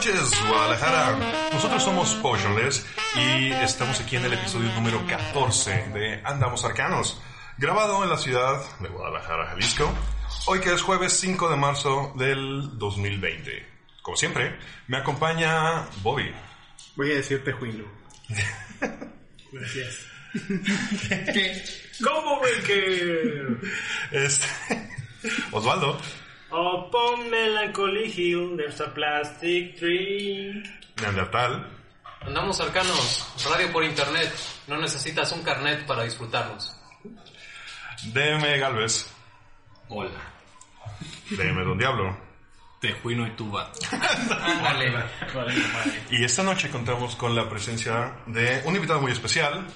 noches, Guadalajara. Nosotros somos Potionless y estamos aquí en el episodio número 14 de Andamos Arcanos, grabado en la ciudad de Guadalajara, Jalisco, hoy que es jueves 5 de marzo del 2020. Como siempre, me acompaña Bobby. Voy a decirte Juino. Gracias. ¿Cómo ven que... Este, Osvaldo. Upon Melancholy Hill there's a plastic tree. Neandertal. Andamos arcanos, radio por internet. No necesitas un carnet para disfrutarnos. DM Galvez. Hola. DM Don Diablo. Tejuino y tuba. Ándale. Y esta noche contamos con la presencia de un invitado muy especial,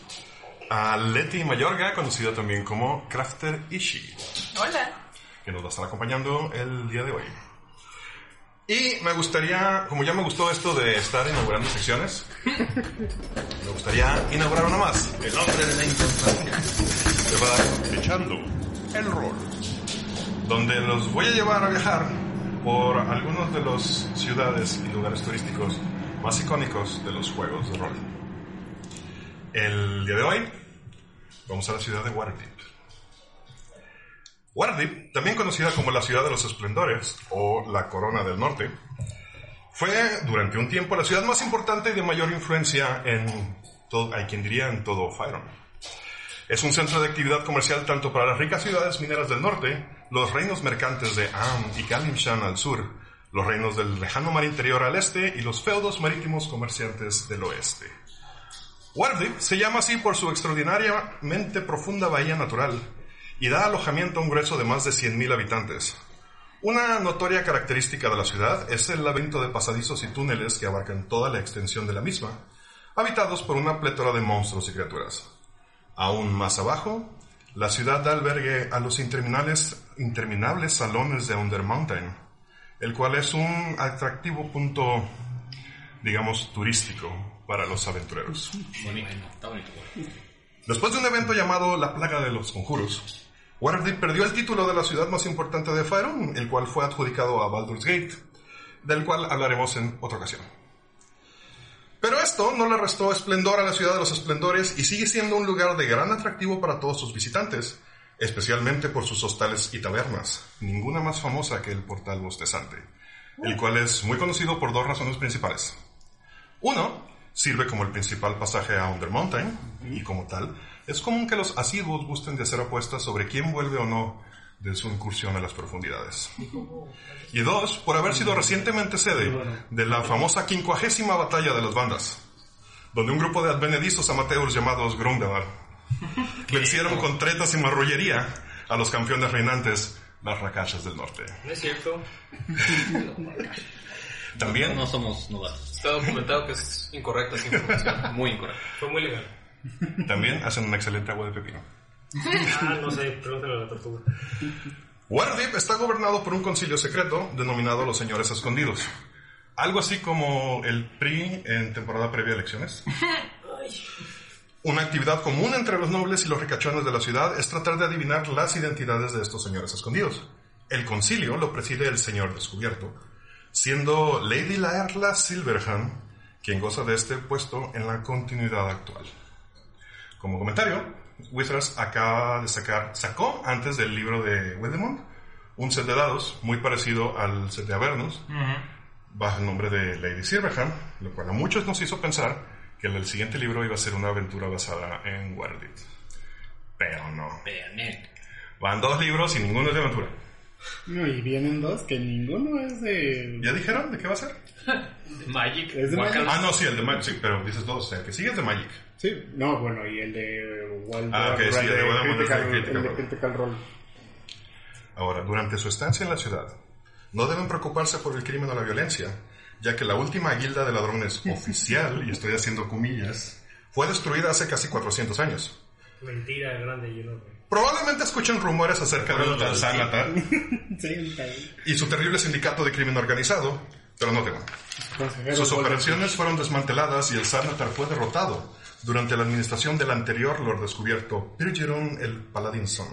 a Leti Mayorga, conocida también como Crafter Ishi. Hola. Que nos va a estar acompañando el día de hoy. Y me gustaría, como ya me gustó esto de estar inaugurando secciones, me gustaría inaugurar una más. El hombre de la importancia. Se va echando el rol, donde los voy a llevar a viajar por algunos de las ciudades y lugares turísticos más icónicos de los juegos de rol. El día de hoy vamos a la ciudad de Waterdeep. Waterdeep, también conocida como la ciudad de los esplendores o la corona del norte, fue durante un tiempo la ciudad más importante y de mayor influencia en todo, hay quien diría en todo Fyron. Es un centro de actividad comercial tanto para las ricas ciudades mineras del norte, los reinos mercantes de Am y Kalimshan al sur, los reinos del lejano mar interior al este y los feudos marítimos comerciantes del oeste. Waterdeep se llama así por su extraordinariamente profunda bahía natural y da alojamiento a un grueso de más de 100.000 habitantes. Una notoria característica de la ciudad es el laberinto de pasadizos y túneles que abarcan toda la extensión de la misma, habitados por una plétora de monstruos y criaturas. Aún más abajo, la ciudad da albergue a los interminables, interminables salones de Under Mountain, el cual es un atractivo punto, digamos, turístico para los aventureros. Después de un evento llamado La Plaga de los Conjuros, Waterdeep perdió el título de la ciudad más importante de Faerun, el cual fue adjudicado a Baldur's Gate, del cual hablaremos en otra ocasión. Pero esto no le restó esplendor a la ciudad de los esplendores y sigue siendo un lugar de gran atractivo para todos sus visitantes, especialmente por sus hostales y tabernas, ninguna más famosa que el Portal Bostezante, el cual es muy conocido por dos razones principales. Uno, sirve como el principal pasaje a Under Mountain, y como tal, es común que los asiduos gusten de hacer apuestas sobre quién vuelve o no de su incursión a las profundidades. Y dos, por haber sido recientemente sede de la famosa quincuagésima batalla de las bandas, donde un grupo de advenedizos amateurs llamados Grundevar vencieron con tretas y marrullería a los campeones reinantes, las racachas del norte. No es cierto. También No somos novatos. Está documentado que es incorrecta esa información. Muy incorrecto. Fue muy legal. También hacen una excelente agua de pepino. Ah, no sé, pregúntale a la tortuga. Waterdeep está gobernado por un concilio secreto denominado los Señores Escondidos. Algo así como el PRI en temporada previa a elecciones. Una actividad común entre los nobles y los ricachones de la ciudad es tratar de adivinar las identidades de estos señores escondidos. El concilio lo preside el Señor Descubierto, siendo Lady Laerla Silverhand quien goza de este puesto en la continuidad actual. Como comentario, Wizards acaba de sacar, sacó antes del libro de Wedemont un set de dados muy parecido al set de Avernus, bajo el nombre de Lady Silverhand, lo cual a muchos nos hizo pensar que el siguiente libro iba a ser una aventura basada en Waterdeep. Pero no. Van dos libros y ninguno es de aventura. No, y vienen dos que ninguno es de. ¿Ya dijeron de qué va a ser? Magic. Es de Guacala. Ah, no, sí, el de Magic, sí, pero dices dos, o sea, el que sigue es de Magic. Sí, no, bueno, y el de Wild Ah, ok, sí, el de de Critical, el de Role. Critical Role. Ahora, durante su estancia en la ciudad, no deben preocuparse por el crimen o la violencia, ya que la última guilda de ladrones oficial, y estoy haciendo comillas, fue destruida hace casi 400 años. Mentira grande y enorme. Probablemente escuchen rumores acerca Sanatar Sí, un cabrón. y su terrible sindicato de crimen organizado, pero no teman. Sus operaciones fueron desmanteladas y el Sarnatar fue derrotado durante la administración del anterior Lord Descubierto, Birgeron el Paladinson.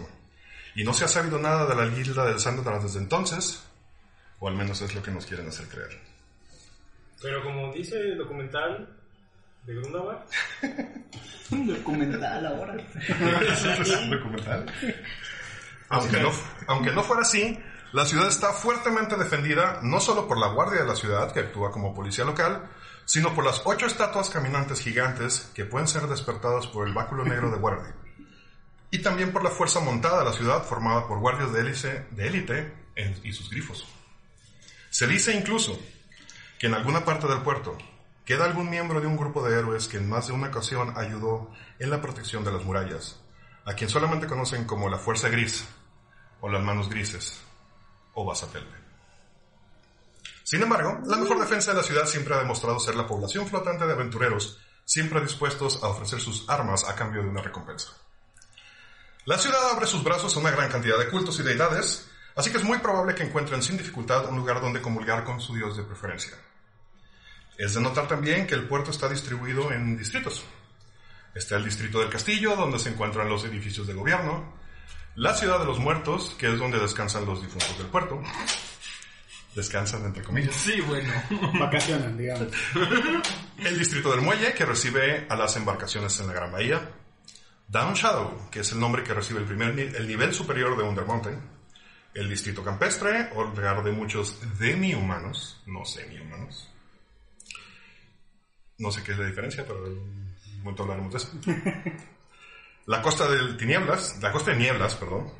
Y no se ha sabido nada de la guilda del Sarnatar desde entonces, o al menos es lo que nos quieren hacer creer. Pero como dice el documental de Grundabar, Un documental ahora. Aunque no, aunque no fuera así, la ciudad está fuertemente defendida no solo por la Guardia de la Ciudad, que actúa como policía local, sino por las ocho estatuas caminantes gigantes que pueden ser despertadas por el báculo negro de Guardia. Y también por la fuerza montada de la ciudad, formada por guardias de élite, de élite en- y sus grifos. Se dice incluso que en alguna parte del puerto queda algún miembro de un grupo de héroes que en más de una ocasión ayudó en la protección de las murallas, a quien solamente conocen como la Fuerza Gris, o las Manos Grises, o Basatelpe. Sin embargo, la mejor defensa de la ciudad siempre ha demostrado ser la población flotante de aventureros, siempre dispuestos a ofrecer sus armas a cambio de una recompensa. La ciudad abre sus brazos a una gran cantidad de cultos y deidades, así que es muy probable que encuentren sin dificultad un lugar donde comulgar con su dios de preferencia. Es de notar también que el puerto está distribuido en distritos. Está el distrito del castillo, donde se encuentran los edificios de gobierno, la ciudad de los muertos, que es donde descansan los difuntos del puerto. Descansan, entre comillas. Sí, bueno. Vacaciones, digamos. El distrito del muelle, que recibe a las embarcaciones en la Gran Bahía. Down Shadow, que es el nombre que recibe el, primer el nivel superior de Under Mountain. El distrito campestre, hogar de muchos demi-humanos, no semi-humanos. No sé qué es la diferencia, pero en un momento hablaremos de eso. La costa del Tinieblas, la costa de Nieblas, perdón,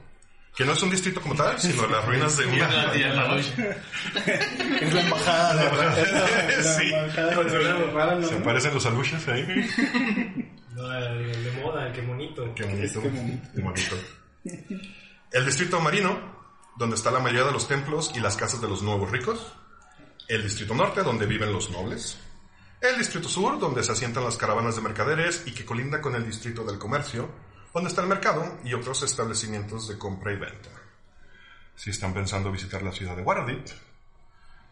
que no es un distrito como tal, sino las ruinas de una... noche. Es la embajada de la, Sí. de. Se aparecen los aluches ahí. no, el, el de moda, el que bonito. Qué bonito. Es que bonito. Qué bonito. El distrito marino, donde está la mayoría de los templos y las casas de los nuevos ricos. El distrito norte, donde viven los nobles. El distrito sur, donde se asientan las caravanas de mercaderes y que colinda con el distrito del comercio, donde está el mercado y otros establecimientos de compra y venta. Si están pensando visitar la ciudad de Waterdeep,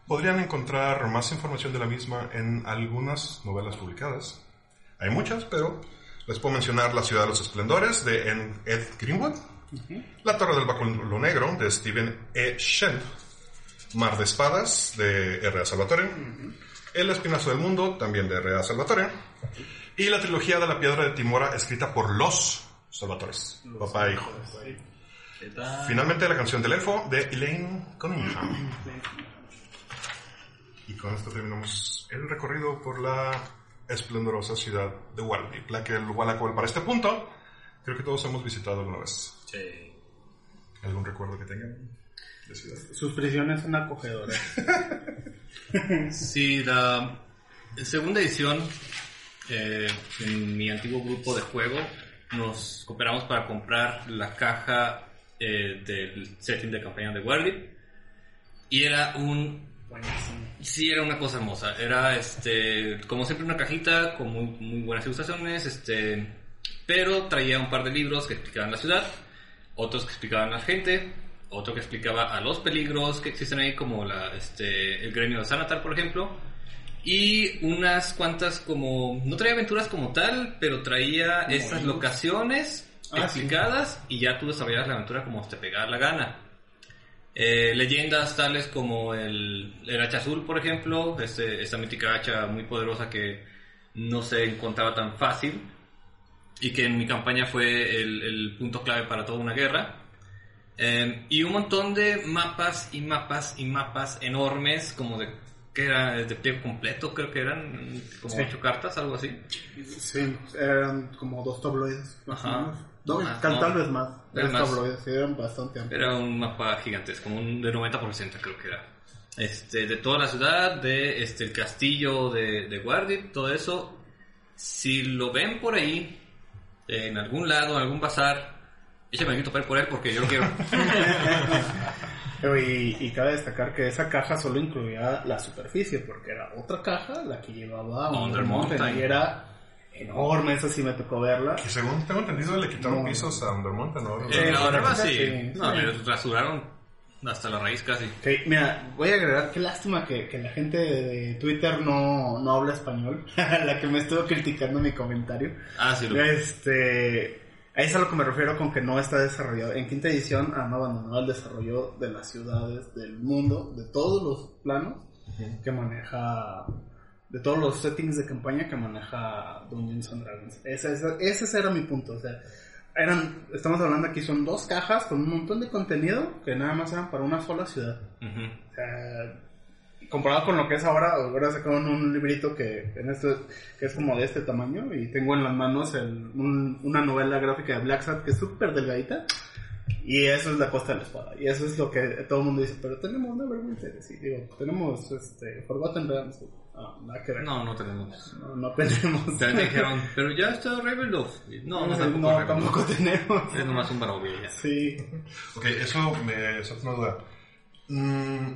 podrían encontrar más información de la misma en algunas novelas publicadas. Hay muchas, pero les puedo mencionar La ciudad de los esplendores de Ed Greenwood, La torre del báculo negro de Stephen E. Shen, Mar de espadas de R.A. Salvatore, El espinazo del mundo también de R.A. Salvatore, y la trilogía de la piedra de Timora escrita por los Salvatores, papá e hijo. Finalmente la canción del elfo de Elaine Cunningham. Y con esto terminamos el recorrido por la esplendorosa ciudad de Waterdeep, la que el cual para este punto creo que todos hemos visitado alguna vez. Sí. ¿Algún recuerdo que tengan de ciudad? Sus prisiones son acogedoras. Sí, la segunda edición, eh, en mi antiguo grupo de juego, nos cooperamos para comprar la caja eh, del setting de campaña de Waterdeep. Y era un Sí, era una cosa hermosa. Era, este, como siempre, una cajita con muy, muy buenas ilustraciones, este, pero traía un par de libros que explicaban la ciudad, otros que explicaban a la gente, otro que explicaba a los peligros que existen ahí, como la, este, el gremio de Sanatar, por ejemplo, y unas cuantas como, no traía aventuras como tal, pero traía estas locaciones Ah, sí. explicadas y ya tú desarrollabas la aventura como te pegara la gana. Eh, leyendas tales como el, el hacha azul, por ejemplo, este, esta mítica hacha muy poderosa que no se encontraba tan fácil y que en mi campaña fue el, el punto clave para toda una guerra. Eh, y un montón de mapas y mapas y mapas enormes, como de que era de pliego completo, creo que eran como Sí. ocho cartas, algo así. Sí, eran como dos tabloides. más Ajá. o menos. No, no. tal vez más. Dos más. tabloides, eran bastante amplios. Era un mapa gigantesco, como un de 90% creo que era. Este, de toda la ciudad, de este, el castillo de, de Guardian, todo eso. Si lo ven por ahí, en algún lado, en algún bazar, échame el papel por él porque yo lo quiero. Pero Y, y cabe destacar que esa caja solo incluía la superficie, porque era otra caja la que llevaba a Under Under Mountain, Mountain. y era enorme, esa sí me tocó verla. Y según tengo entendido, le quitaron No. pisos a Undermont, ¿no? Eh, la verdad sí, sí. sí. No, le rasuraron hasta la raíz casi. Mira, voy a agregar, qué lástima que, que la gente de Twitter no, no habla español, la que me estuvo criticando mi comentario. Ah, sí, lo Este, a eso es a lo que me refiero con que no está desarrollado. En quinta edición han abandonado el desarrollo de las ciudades del mundo, de todos los planos que maneja, de todos los settings de campaña que maneja Dungeons and Dragons. Ese, ese, ese era mi punto. O sea, eran, estamos hablando aquí, son dos cajas con un montón de contenido que nada más eran para una sola ciudad. O sea, comparado con lo que es ahora, ahora sacaron un librito que, en esto, que es como de este tamaño y tengo en las manos el- un- una novela gráfica de Black Sat que es súper delgadita y eso es la costa de la espada y eso es lo que todo el mundo dice, pero tenemos Neverwinter, sí, digo, tenemos este, Forgotten Realms, Ah, nada que ver. No, no tenemos. No, no tenemos. Me dijeron, pero ya está Ravenloft. No, no, no, tampoco, no, tampoco tenemos. Es nomás un barovía ya. Sí. Ok, eso me salta una duda. Mm,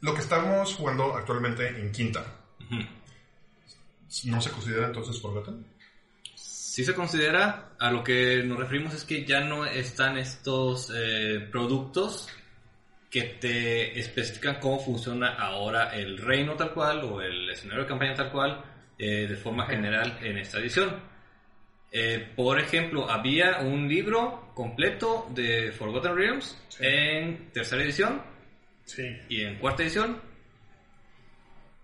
lo que estamos jugando actualmente en quinta, ¿no se considera entonces Forgotten? Si se considera, a lo que nos referimos es que ya no están estos eh, productos que te especifican cómo funciona ahora el reino tal cual o el escenario de campaña tal cual eh, de forma general en esta edición. Eh, por ejemplo, había un libro completo de Forgotten Realms en tercera edición Sí. y en cuarta edición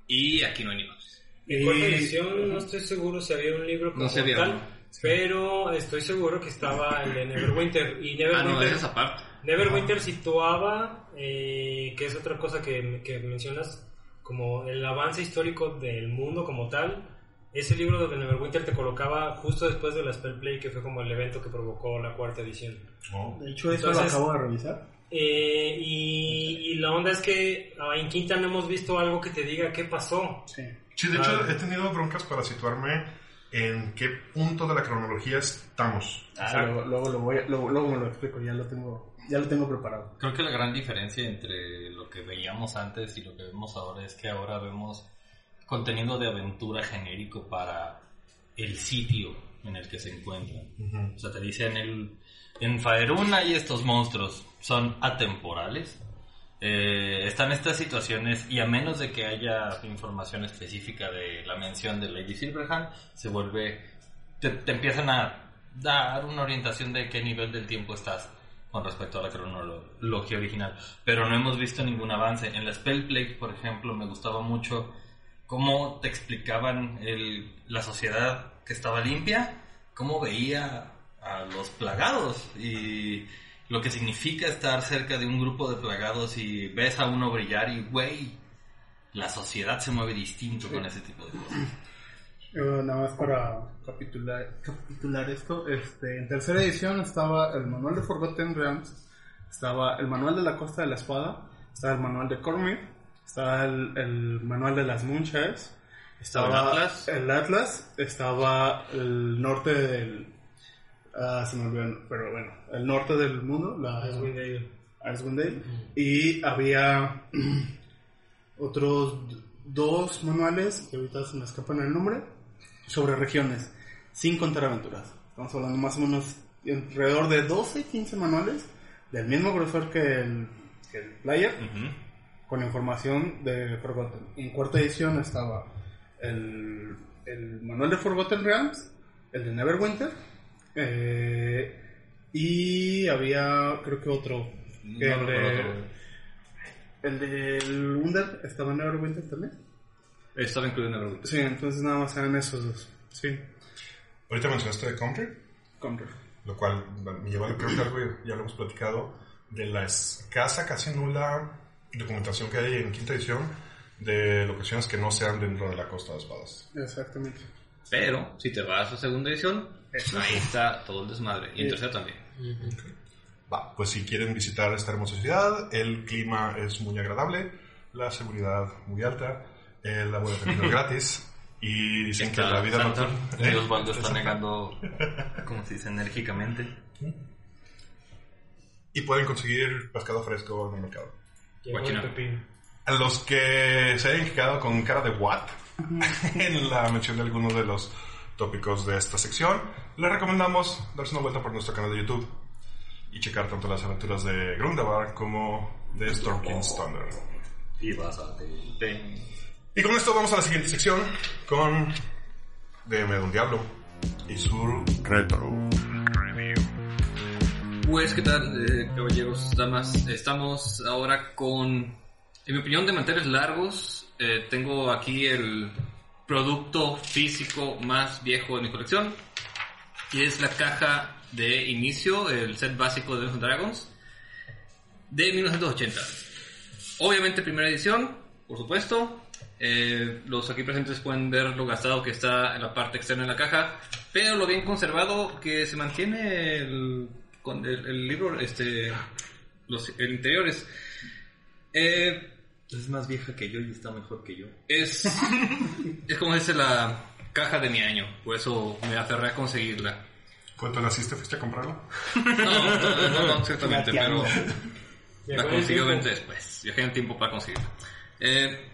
y aquí no hay ni más. En cuarta edición no estoy seguro si había un libro como No se había tal, uno. pero estoy seguro que estaba el de Neverwinter. Y Ah, no, Neverwinter, aparte. Situaba, eh, que es otra cosa que, que mencionas, como el avance histórico del mundo como tal. Ese libro de Neverwinter te colocaba justo después de la Spellplay, que fue como el evento que provocó la cuarta edición. No. De hecho, eso Entonces- lo acabo de revisar. Eh, y, y la onda es que en Quinta no hemos visto algo que te diga qué pasó. Sí. Sí, de hecho he tenido broncas para situarme en qué punto de la cronología estamos. Ah, luego, luego, lo voy a- luego, luego me lo explico, ya lo tengo, ya lo tengo preparado. Creo que la gran diferencia entre lo que veíamos antes y lo que vemos ahora es que ahora vemos contenido de aventura genérico para el sitio en el que se encuentran. O sea, te dicen el, en Faerun hay estos monstruos, son atemporales. Eh, están estas situaciones y a menos de que haya información específica de la mención de Lady Silverhand, se vuelve, te, empiezan a dar una orientación de qué nivel del tiempo estás con respecto a la cronología original. Pero no hemos visto ningún avance. En la Spellplague, por ejemplo, me gustaba mucho cómo te explicaban la sociedad que estaba limpia, cómo veía a los plagados y lo que significa estar cerca de un grupo de plagados y ves a uno brillar y, güey, la sociedad se mueve distinto con ese tipo de cosas. Eh, nada más para capitular, capitular esto, este, en tercera edición estaba el manual de Forgotten Realms, estaba el manual de la Costa de la Espada, estaba el manual de Cormir, estaba el, el manual de las Moonshares, estaba ¿El Atlas? el Atlas, estaba el norte del... ah, se me olvidó, pero bueno, el norte del mundo, la, Icewind Dale. Icewind Dale, y había otros dos manuales, que ahorita se me escapan el nombre, sobre regiones, sin contar aventuras. Estamos hablando más o menos alrededor de 12, 15 manuales del mismo grosor que el, que el player, con información de Forgotten. En cuarta edición estaba el, el manual de Forgotten Realms, el de Neverwinter, eh, y había creo que otro, que No el, de, otro. el del Under estaba en Neverwinter también. Estaba incluido en grupo. Sí, entonces nada más eran esos dos. Sí, Ahorita mencionaste de Country, Conquer. lo cual me lleva a lo que algo ya lo hemos platicado, de la escasa, casi nula documentación que hay en quinta edición de locaciones que no sean dentro de la Costa de Espadas. Exactamente. Pero si te vas a segunda edición, ahí está todo el desmadre. Y en tercera también. Va, pues si quieren visitar esta hermosa ciudad, el clima es muy agradable, la seguridad muy alta, el agua de es gratis y dicen que la vida Santa, nocturna... Y Osvaldo está negando, como se dice, enérgicamente. Y pueden conseguir pescado fresco en el mercado. Pepino. A los que se hayan quedado con cara de what en la mención de algunos de los tópicos de esta sección, les recomendamos darse una vuelta por nuestro canal de YouTube y checar tanto las aventuras de Grundabar como de Storm King's Thunder. Y vas a Y con esto vamos a la siguiente sección con DM de un Diablo y su retro. Pues, ¿qué tal, eh, caballeros, damas? Estamos ahora con, en mi opinión, de manteles largos. Eh, tengo aquí el producto físico más viejo de mi colección. Y es la caja de inicio, el set básico de Dungeons Dragons, de 1980. Obviamente primera edición, por supuesto. Eh, los aquí presentes pueden ver lo gastado que está en la parte externa de la caja, pero lo bien conservado que se mantiene el, con el libro, este, los el interiores. Eh, Es más vieja que yo y está mejor que yo. es, es como dice la caja de mi año, por eso me aferré a conseguirla. ¿Cuánto naciste? ¿Fuiste a comprarlo? No, no, no, no, exactamente, pero la consiguió después. Viajé en tiempo para conseguirla. Eh,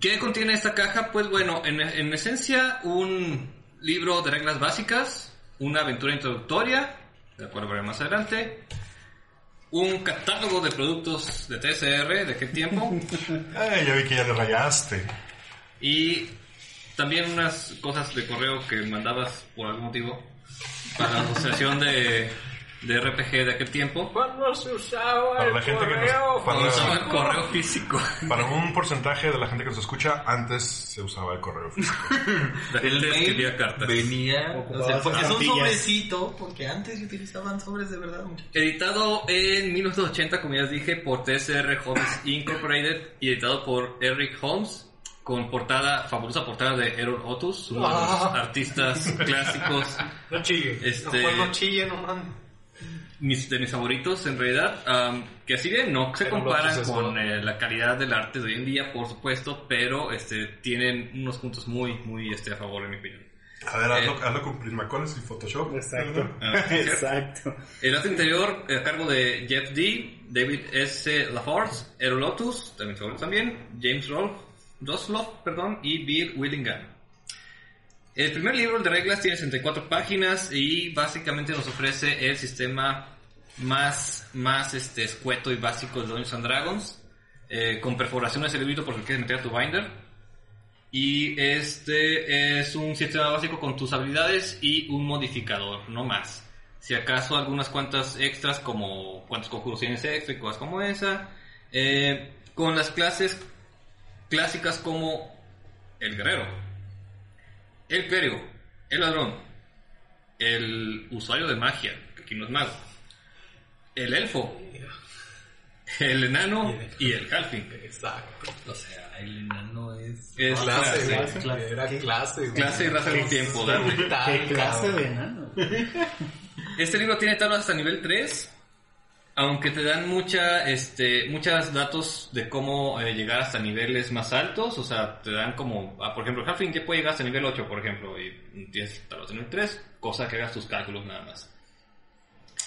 ¿Qué contiene esta caja? Pues bueno, en, en esencia, un libro de reglas básicas, una aventura introductoria, de la cual hablaré más adelante, un catálogo de productos de TSR de aquel tiempo. Ay, ya vi que ya le rayaste. Y también unas cosas de correo que mandabas por algún motivo para la asociación de, de RPG de aquel tiempo. ¿Cuándo se usaba Para el la gente que nos- correo? para- Usaba el correo físico. Para un porcentaje de la gente que nos escucha, antes se usaba el correo físico. Gente escribía cartas. venía. O sea, porque es un sobrecito, porque antes se utilizaban sobres de verdad. muchachos. Editado en 1980, como ya les dije, por TSR Holmes Incorporated y editado por Eric Holmes, con portada, fabulosa portada de Errol Otus, uno de los artistas clásicos No chille. este, pues no chille, no man. Mis, de mis favoritos en realidad, am, que si bien no se Pero comparan con eh, la calidad del arte de hoy en día, por supuesto, pero este, tienen unos puntos muy, muy este, a favor, en mi opinión. A ver, hazlo, Eh. hazlo con Prismacolors y Photoshop. Exacto. Ah. Exacto. El arte interior a cargo de Jeff D., David S. LaForce, Errol Lotus, también favorito también, James Rolfe, Rosloff, perdón, y Bill Willingham. El primer libro de reglas tiene 64 páginas y básicamente nos ofrece el sistema más, más este, escueto y básico de Dungeons and Dragons, eh, con perforaciones el librito porque quieres meter a tu binder. Y este es un sistema básico con tus habilidades y un modificador, no más. Si acaso algunas cuantas extras como cuántos conjuros tienes extra y cosas como esa. Eh, con las clases clásicas como el guerrero, el clérigo, el ladrón, el usuario de magia, que aquí no es mago, el elfo, el enano y el halfling. Exacto. O sea, el enano es. Es Clase. Era clase, clase y raza al tiempo, ¿Qué clase de enano? Este libro tiene tablas hasta nivel 3, aunque te dan mucha, este, muchos datos de cómo eh, llegar hasta niveles más altos, o sea, te dan como, ah, por ejemplo, Halfling que puede llegar hasta nivel 8, por ejemplo, y tienes de nivel 3, cosa que hagas tus cálculos nada más.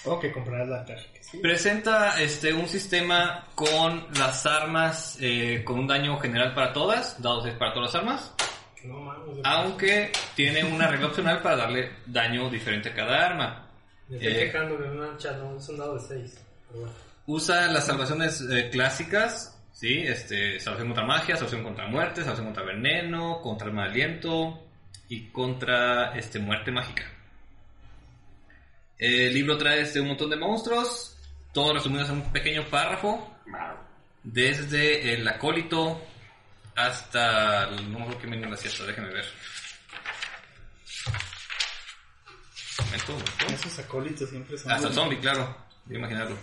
O que comprarás la que sí. Presenta este, un sistema con las armas, eh, con un daño general para todas, dados 6 para todas las armas, No mames. aunque tiene una regla opcional para darle daño diferente a cada arma. Me estoy eh, quejando de una chat, no, es un dado de 6. Usa las salvaciones eh, clásicas, ¿sí? Este, salvación contra magia, salvación contra muerte, salvación contra veneno, contra el mal aliento y contra este, muerte mágica. El libro trae este, un montón de monstruos, todos resumidos en un pequeño párrafo, desde el acólito hasta... el- No me acuerdo qué menú déjenme ver. Momento, momento. Esos acólitos siempre son. Hasta el zombie, claro. Voy a imaginarlo.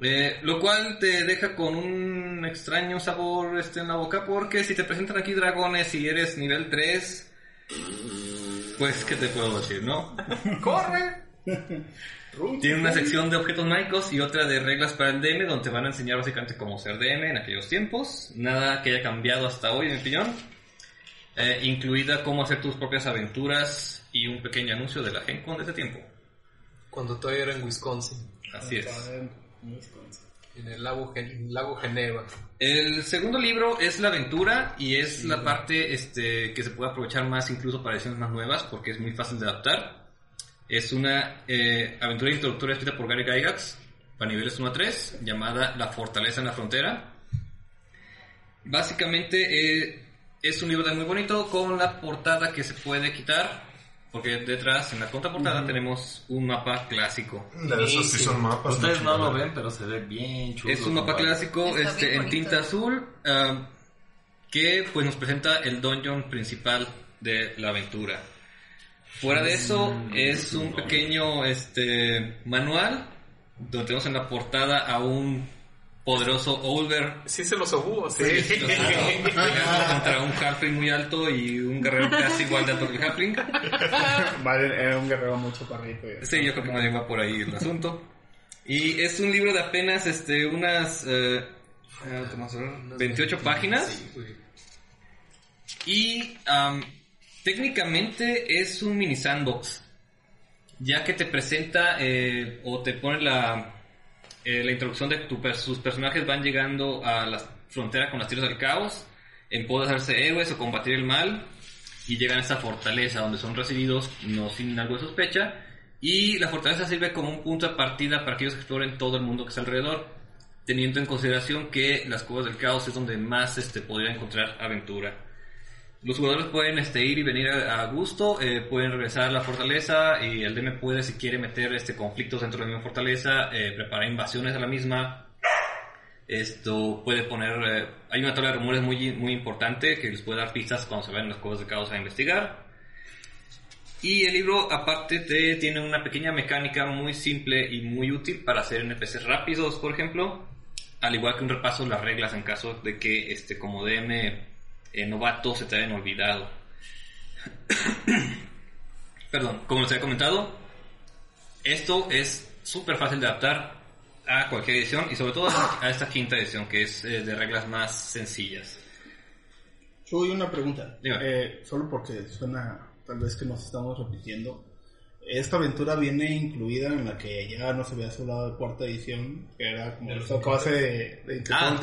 Eh, lo cual te deja con un extraño sabor este, en la boca porque si te presentan aquí dragones y eres nivel 3, pues ¿qué te puedo decir, no? ¡Corre! Tiene una sección de objetos mágicos y otra de reglas para el DM donde te van a enseñar básicamente cómo ser DM en aquellos tiempos. Nada que haya cambiado hasta hoy, en mi opinión. Eh, incluida cómo hacer tus propias aventuras y un pequeño anuncio de la Gen Con de ese tiempo. Cuando todavía era en Wisconsin. Así es. En. En el lago, Gen- lago Geneva. El segundo libro es la aventura y es la parte este, que se puede aprovechar más incluso para ediciones más nuevas porque es muy fácil de adaptar. Es una eh, aventura introductoria escrita por Gary Gygax para niveles 1 a 3 llamada La Fortaleza en la Frontera. Básicamente eh, es un libro muy bonito con la portada que se puede quitar porque detrás en la contraportada tenemos un mapa clásico. De esos sí son mapas. Ustedes no lo ven, pero se ve bien chulo. Es un mapa compadre. clásico este, en tinta azul ah, que pues nos presenta el dungeon principal de la aventura. Fuera de eso es un pequeño este manual donde tenemos en la portada a un poderoso Olver Sí se los obúos, sí. contra un halfling muy alto y un guerrero casi igual de alto que el halfling. Vale, era un guerrero mucho parrito. Sí, yo creo que bien va por ahí el asunto. Y es un libro de apenas este, unas eh, eh, vamos a ver, 28 páginas. Y am, técnicamente es un mini sandbox. Ya que te presenta eh, o te pone la, eh, la introducción de sus personajes van llegando a la frontera con las tierras del caos. En poder hacerse héroes o combatir el mal. Y llegan a esa fortaleza donde son recibidos no sin algo de sospecha. Y la fortaleza sirve como un punto de partida para que ellos exploren todo el mundo que está alrededor teniendo en consideración que las cuevas del caos es donde más este, podría encontrar aventura. Los jugadores pueden este, ir y venir a, gusto, eh, pueden regresar a la fortaleza y el DM puede, si quiere, meter este, conflictos dentro de la misma fortaleza, eh, preparar invasiones a la misma. Esto puede poner... eh, hay una tabla de rumores muy, muy importante que les puede dar pistas cuando se vayan las cuevas del caos a investigar. Y el libro, aparte, te, tiene una pequeña mecánica muy simple y muy útil para hacer NPCs rápidos, por ejemplo. Al igual que un repaso de las reglas en caso de que, este, como DM eh, novato, se te hayan olvidado. Perdón, como les había comentado, esto es súper fácil de adaptar a cualquier edición y sobre todo a esta quinta edición que es eh, de reglas más sencillas. Chuy, una pregunta. Eh, solo porque suena tal vez que nos estamos repitiendo. Esta aventura viene incluida en la que ya nos habías hablado de cuarta edición, que era como esta clase de, de Ah,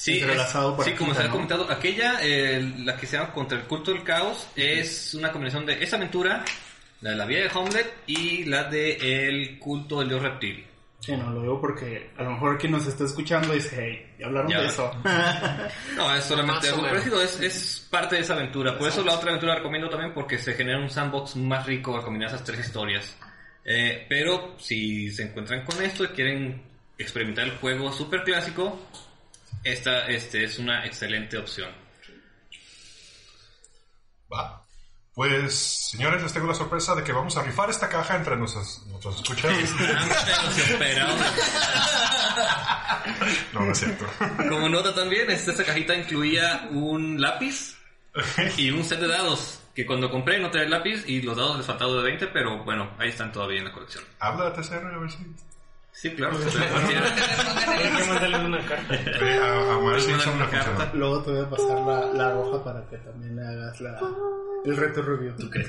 Sí, entrelazado es- para sí, como se había ¿no? comentado, aquella, eh, la que se llama Contra el culto del caos, es una combinación de esa aventura, la de la vida de Homelet y la de el culto del dios reptil. Sí, no, lo digo porque a lo mejor quien nos está escuchando dice, hey, ¿ya hablaron Ya. de eso? No, es solamente algo parecido, es, es parte de esa aventura. Por eso la otra aventura la recomiendo también porque se genera un sandbox más rico al combinar esas tres historias. Eh, pero si se encuentran con esto y quieren experimentar el juego super clásico, esta este, es una excelente opción. Va. Pues, señores, les tengo la sorpresa de que vamos a rifar esta caja entre nuestros, nuestros escuchas. No, no es cierto. Como nota también, esta, esta cajita incluía un lápiz y un set de dados. Que cuando compré no traía el lápiz y los dados les faltaban de 20, pero bueno, ahí están todavía en la colección. Habla de TCR, a ver si. Sí, claro. Hay que mandarle una carta. Oye, a, una le carta. Luego te voy a pasar la, la roja para que también le hagas la, el reto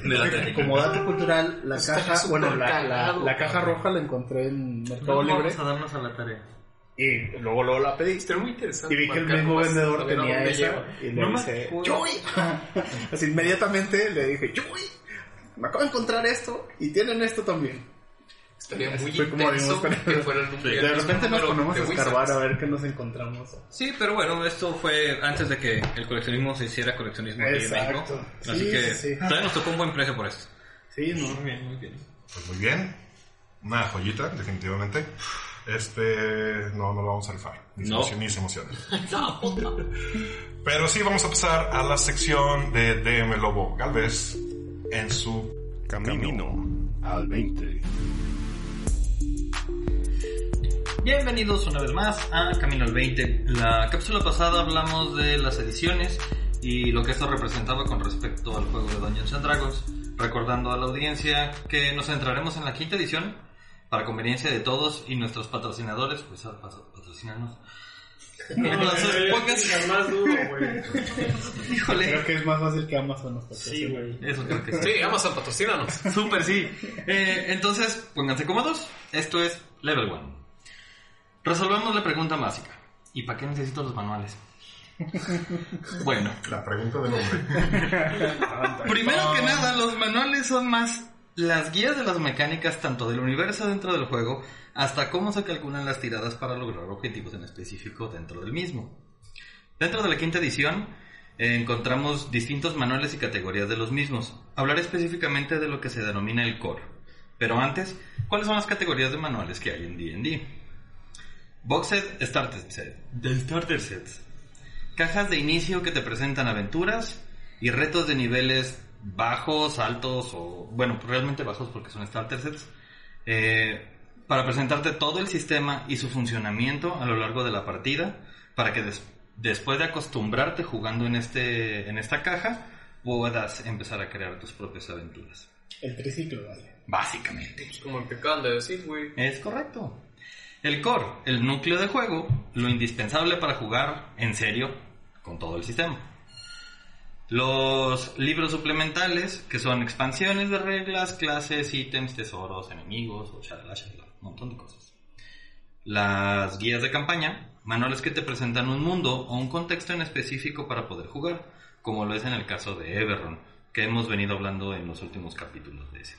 late. Como dato cultural, la Está caja, bueno, la, la, caja roja la encontré en Mercado No, Libre vamos a darnos a la tarea. y luego luego la pedí. Está muy interesante. Y vi que el mismo vendedor tenía esa lleva. y le No dice. ¡Chuy! Así inmediatamente le dije, ¡Chuy! Me acabo de encontrar esto y tienen esto también. Estaría muy Fue como intenso con- que fuera el número. De repente nos ponemos a escarbar a ver qué nos encontramos. Sí, pero bueno, esto fue antes de que el coleccionismo se hiciera coleccionismo aquí en México. Exacto. Así Sí, que sí, sí. todavía nos tocó un buen precio por esto. Sí, no. Pues muy bien. Una joyita, definitivamente. Este. No, no lo vamos a rifar. Ni No. Ni se emociona. Pero sí, vamos a pasar a la sección de DM Lobo Galvez en su Camino al 20. Bienvenidos una vez más a Camino al 20. La cápsula pasada hablamos de las ediciones y lo que esto representaba con respecto al juego de Dungeons and Dragons, recordando a la audiencia que nos centraremos en la quinta edición para conveniencia de todos y nuestros patrocinadores, pues a pat- patrocinarnos. Entonces, podcast- más duro, güey. híjole, Creo que es más fácil que Amazon nos patrocine. Sí, güey. eso creo que sí. Sí, Amazon, patrocínanos. Súper, sí. Eh, entonces, pónganse cómodos. Esto es Level 1. Resolvemos la pregunta básica. ¿Y para qué necesito los manuales? bueno, La pregunta del hombre. primero que nada, los manuales son más las guías de las mecánicas tanto del universo dentro del juego hasta cómo se calculan las tiradas para lograr objetivos en específico dentro del mismo. Dentro de la quinta edición eh, encontramos distintos manuales y categorías de los mismos. Hablaré específicamente de lo que se denomina el core. Pero antes, ¿cuáles son las categorías de manuales que hay en D&D? Box set, starter set, del starter sets. Cajas de inicio que te presentan aventuras y retos de niveles bajos, altos o, bueno, realmente bajos porque son starter sets, eh, para presentarte todo el sistema y su funcionamiento a lo largo de la partida, para que des- después de acostumbrarte jugando en, este, en esta caja, puedas empezar a crear tus propias aventuras. El triciclo, vale. Básicamente. Como el que acaban de decir, güey. Es correcto. El core, el núcleo de juego, lo indispensable para jugar en serio con todo el sistema. Los libros suplementales, que son expansiones de reglas, clases, ítems, tesoros, enemigos, o shalala, shalala, un montón de cosas. Las guías de campaña, manuales que te presentan un mundo o un contexto en específico para poder jugar, como lo es en el caso de Everron, que hemos venido hablando en los últimos capítulos de ese.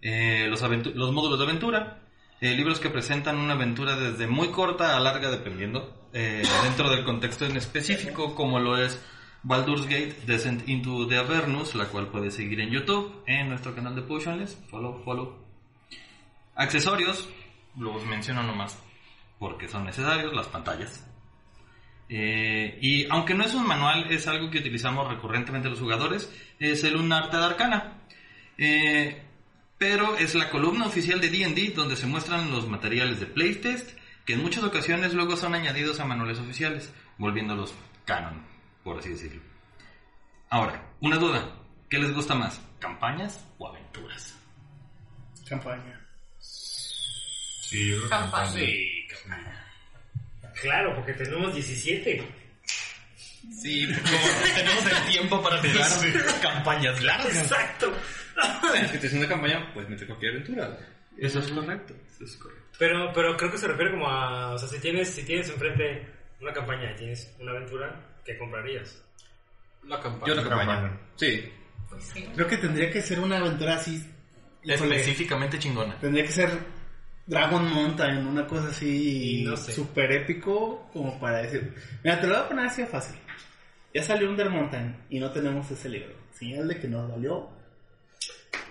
Eh, los, los módulos de aventura, eh, libros que presentan una aventura desde muy corta a larga, dependiendo, eh, dentro del contexto en específico, como lo es Baldur's Gate Descent into the Avernus, la cual puedes seguir en YouTube, en nuestro canal de Potionless. Follow, follow. Accesorios, los menciono nomás porque son necesarios, las pantallas. Eh, y aunque no es un manual, es algo que utilizamos recurrentemente los jugadores, es el Un Arte de Arcana. Pero es la columna oficial de D&D donde se muestran los materiales de playtest que en muchas ocasiones luego son añadidos a manuales oficiales, volviéndolos canon, por así decirlo. Ahora, una duda, ¿qué les gusta más? ¿Campañas o aventuras? Campaña. Sí, yo creo que campaña. Claro, porque tenemos 17. Sí, como tenemos el tiempo para jugar campañas largas. Exacto. Es que te haciendo campaña, pues mete cualquier aventura. Eso es correcto. Eso es correcto. Pero, pero creo que se refiere como a, o sea, si tienes, si tienes enfrente una campaña y tienes una aventura, ¿qué comprarías? La campaña. Yo la Campaña. campaña. Sí. Creo que tendría que ser una aventura así. Específicamente chingona. Tendría que ser Dragon Mountain, una cosa así No sé. súper épico como para decir. Mira, te lo voy a poner así de fácil. Ya salió Under Mountain y no tenemos ese libro. Señal de que nos valió.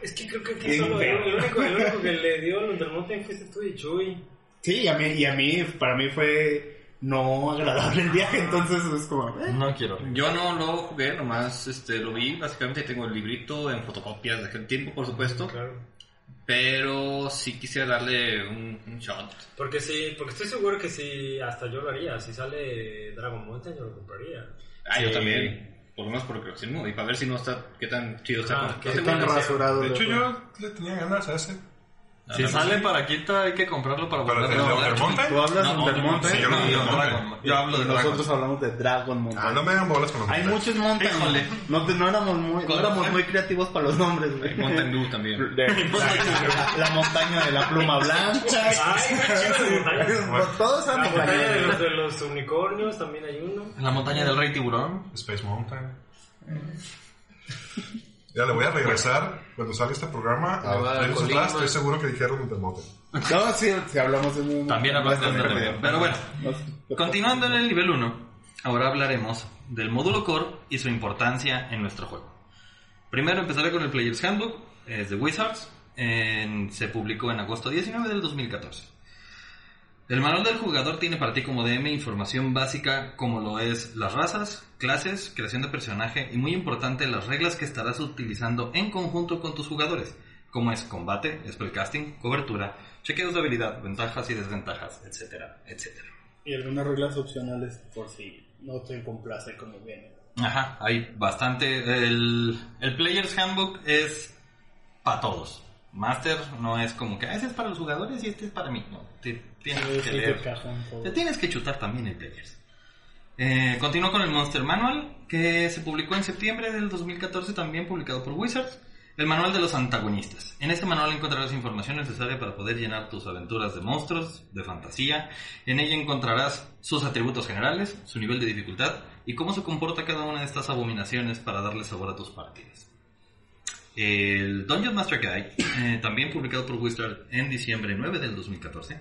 Es que creo que aquí Bien solo el único, el único que le dio el Undermountain fuiste tú y Chuy. Sí, y a mí, y a mí para mí fue no agradable el viaje, entonces es como. eh. No quiero. Yo no lo jugué, nomás este, lo vi. Básicamente tengo el librito en fotocopias de aquel tiempo, por supuesto. Claro. Pero sí quisiera darle un, un shot. Porque sí, porque estoy seguro que si hasta yo lo haría. Si sale Dragon Mountain, yo lo compraría. Ah, yo Sí. también. Por lo menos por colección, Y para ver si no está, qué tan chido está. Ah, con- qué no sé, tan bueno, rasurado. De hecho, yo le tenía ganas a Si sale para quinta hay que comprarlo para ¿Para el de volverlo a Under jugar. Mountain? Tú hablas No, de Under no, Mountain sí, yo no- yo no- Dragon. Yo hablo de nosotros Dragon. hablamos de Dragon Mountain. Ah, no me dan bolas con los Hay muchos Mountain. No, no éramos muy, no ¿Cómo éramos muy creativos para los nombres, güey. Mountain Dew también. De- la, la montaña de la pluma blanca. Todos La montaña de los, de los unicornios también hay uno. La montaña del rey tiburón. Space Mountain. Ya le voy a regresar cuando salga este programa va a años atrás. Estoy seguro que dijeron Under Mountain. No, sí, si hablamos de un... También hablaste de perdido. Pero bueno, continuando en el nivel 1, ahora hablaremos del módulo core y su importancia en nuestro juego. Primero empezaré con el Player's Handbook, es de Wizards, en- se publicó en agosto 19 del 2014. El manual del jugador tiene para ti como DM información básica como lo es las razas, clases, creación de personaje y muy importante las reglas que estarás utilizando en conjunto con tus jugadores, como es combate, spellcasting, cobertura, chequeos de habilidad, ventajas y desventajas, etcétera, etcétera. Y algunas reglas opcionales por si no te complace como viene. Ajá, hay bastante. El, el Player's Handbook es para todos. Master no es como que "Ah, ese es para los jugadores y este es para mí. No, te tienes Sí, que leer. Te tienes que chutar también el Players. Eh, continúo con el Monster Manual, que se publicó en septiembre del 2014, también publicado por Wizards. El manual de los antagonistas. En este manual encontrarás información necesaria para poder llenar tus aventuras de monstruos, de fantasía. En ella encontrarás sus atributos generales, su nivel de dificultad y cómo se comporta cada una de estas abominaciones para darle sabor a tus partidas. El Dungeon Master Guide, eh, también publicado por Wizard en diciembre 9 del 2014.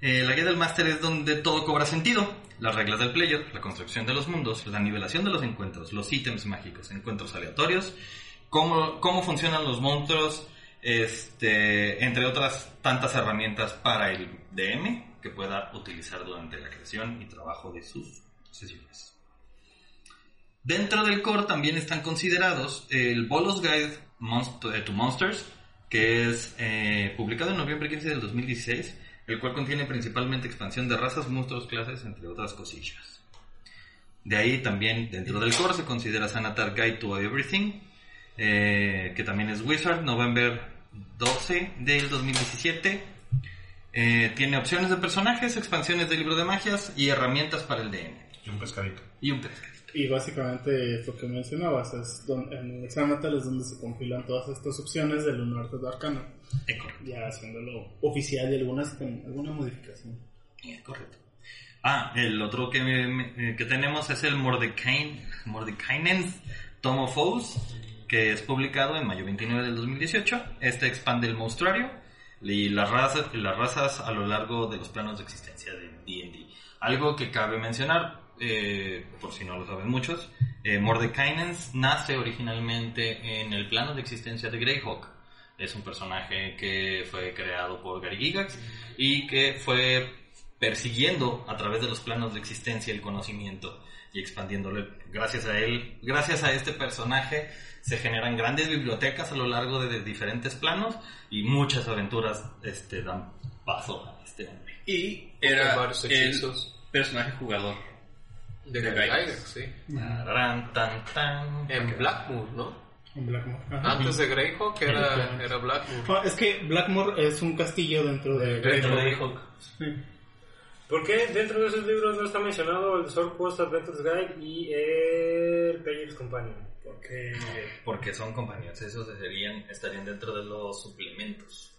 Eh, la guía del Master es donde todo cobra sentido. Las reglas del player, la construcción de los mundos, la nivelación de los encuentros, los ítems mágicos, encuentros aleatorios, cómo, cómo funcionan los monstruos, este, entre otras tantas herramientas para el DM que pueda utilizar durante la creación y trabajo de sus sesiones. Dentro del core también están considerados el Bolos Guide Monst- eh, to Monsters, que es eh, publicado en noviembre 15 del 2016, el cual contiene principalmente expansión de razas, monstruos, clases, entre otras cosillas. De ahí también dentro del core se considera Sanatar Guide to Everything, eh, que también es Wizard, November 12 del 2017. Eh, tiene opciones de personajes, expansiones de libro de magias y herramientas para el DM. Y un pescadito. Y un pescadito. Y básicamente es lo que mencionabas, es don- en el Xanatal es donde se compilan todas estas opciones del Lunar de Arcana, Es correcto. ya haciéndolo oficial y algunas con alguna modificación. Es correcto. Ah, el otro que, eh, que tenemos es el Mordekain, Mordekainen's Tome of Foes, que es publicado en mayo 29 del 2018. Este expande el monstruario y las razas, las razas a lo largo de los planos de existencia de D&D. Algo que cabe mencionar, eh, por si no lo saben muchos, eh, Mordekainen's nace originalmente en el plano de existencia de Greyhawk. Es un personaje que fue creado por Gary Gygax y que fue persiguiendo a través de los planos de existencia el conocimiento y expandiéndole. Gracias a él, gracias a este personaje, se generan grandes bibliotecas a lo largo de, de diferentes planos y muchas aventuras este, dan paso a este hombre. Y era el personaje jugador. De. Gygax, sí. Tan, tan. En Blackmoor, ¿no? En Blackmore. Ajá. Antes de Greyhawk era, era Blackmoor. Ah, es que Blackmore es un castillo dentro de Dentro de Greyhawk. ¿Por qué dentro de esos libros no está mencionado el Sword Coast Adventures Guide y el Player's Companion? Porque... Porque son compañías, esos serían, estarían dentro de los suplementos.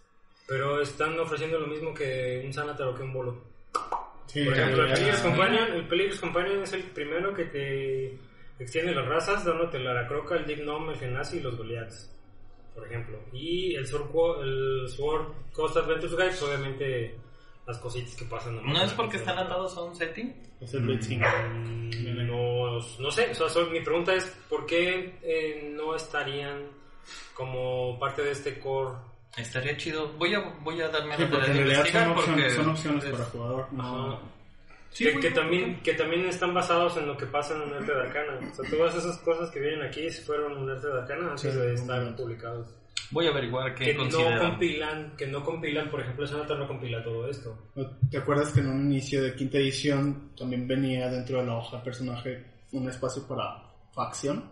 Pero están ofreciendo lo mismo que un Sanatar o que un Bolo. Sí, Por ejemplo, el Player's Companion, el Player's Companion es el primero que te extiende las razas, dándote la Aracroca, el Deep Gnome, el Genasi y los Goliaths, por ejemplo. Y el Sword, Co- el Sword Coast Adventures Guide, obviamente las cositas que pasan. nomás ¿No es porque están atados a un setting? Es el. Mm, No, no sé, o sea, solo- mi pregunta es ¿por qué eh, no estarían como parte de este core? Estaría chido. Voy a, voy a darme Sí, la porque tarea en de investigar son, opciones- porque son opciones es- para jugador. no. Sí, que, que también, que también están basados en lo que pasa en un arte de arcana. O sea, todas esas cosas que vienen aquí fueron un arte de arcana antes Sí, de estar publicados. Voy a averiguar qué Que no compilan, que no compilan, por ejemplo, Sanatar no compila todo esto. ¿Te acuerdas que en un inicio de quinta edición también venía dentro de la hoja personaje un espacio para facción?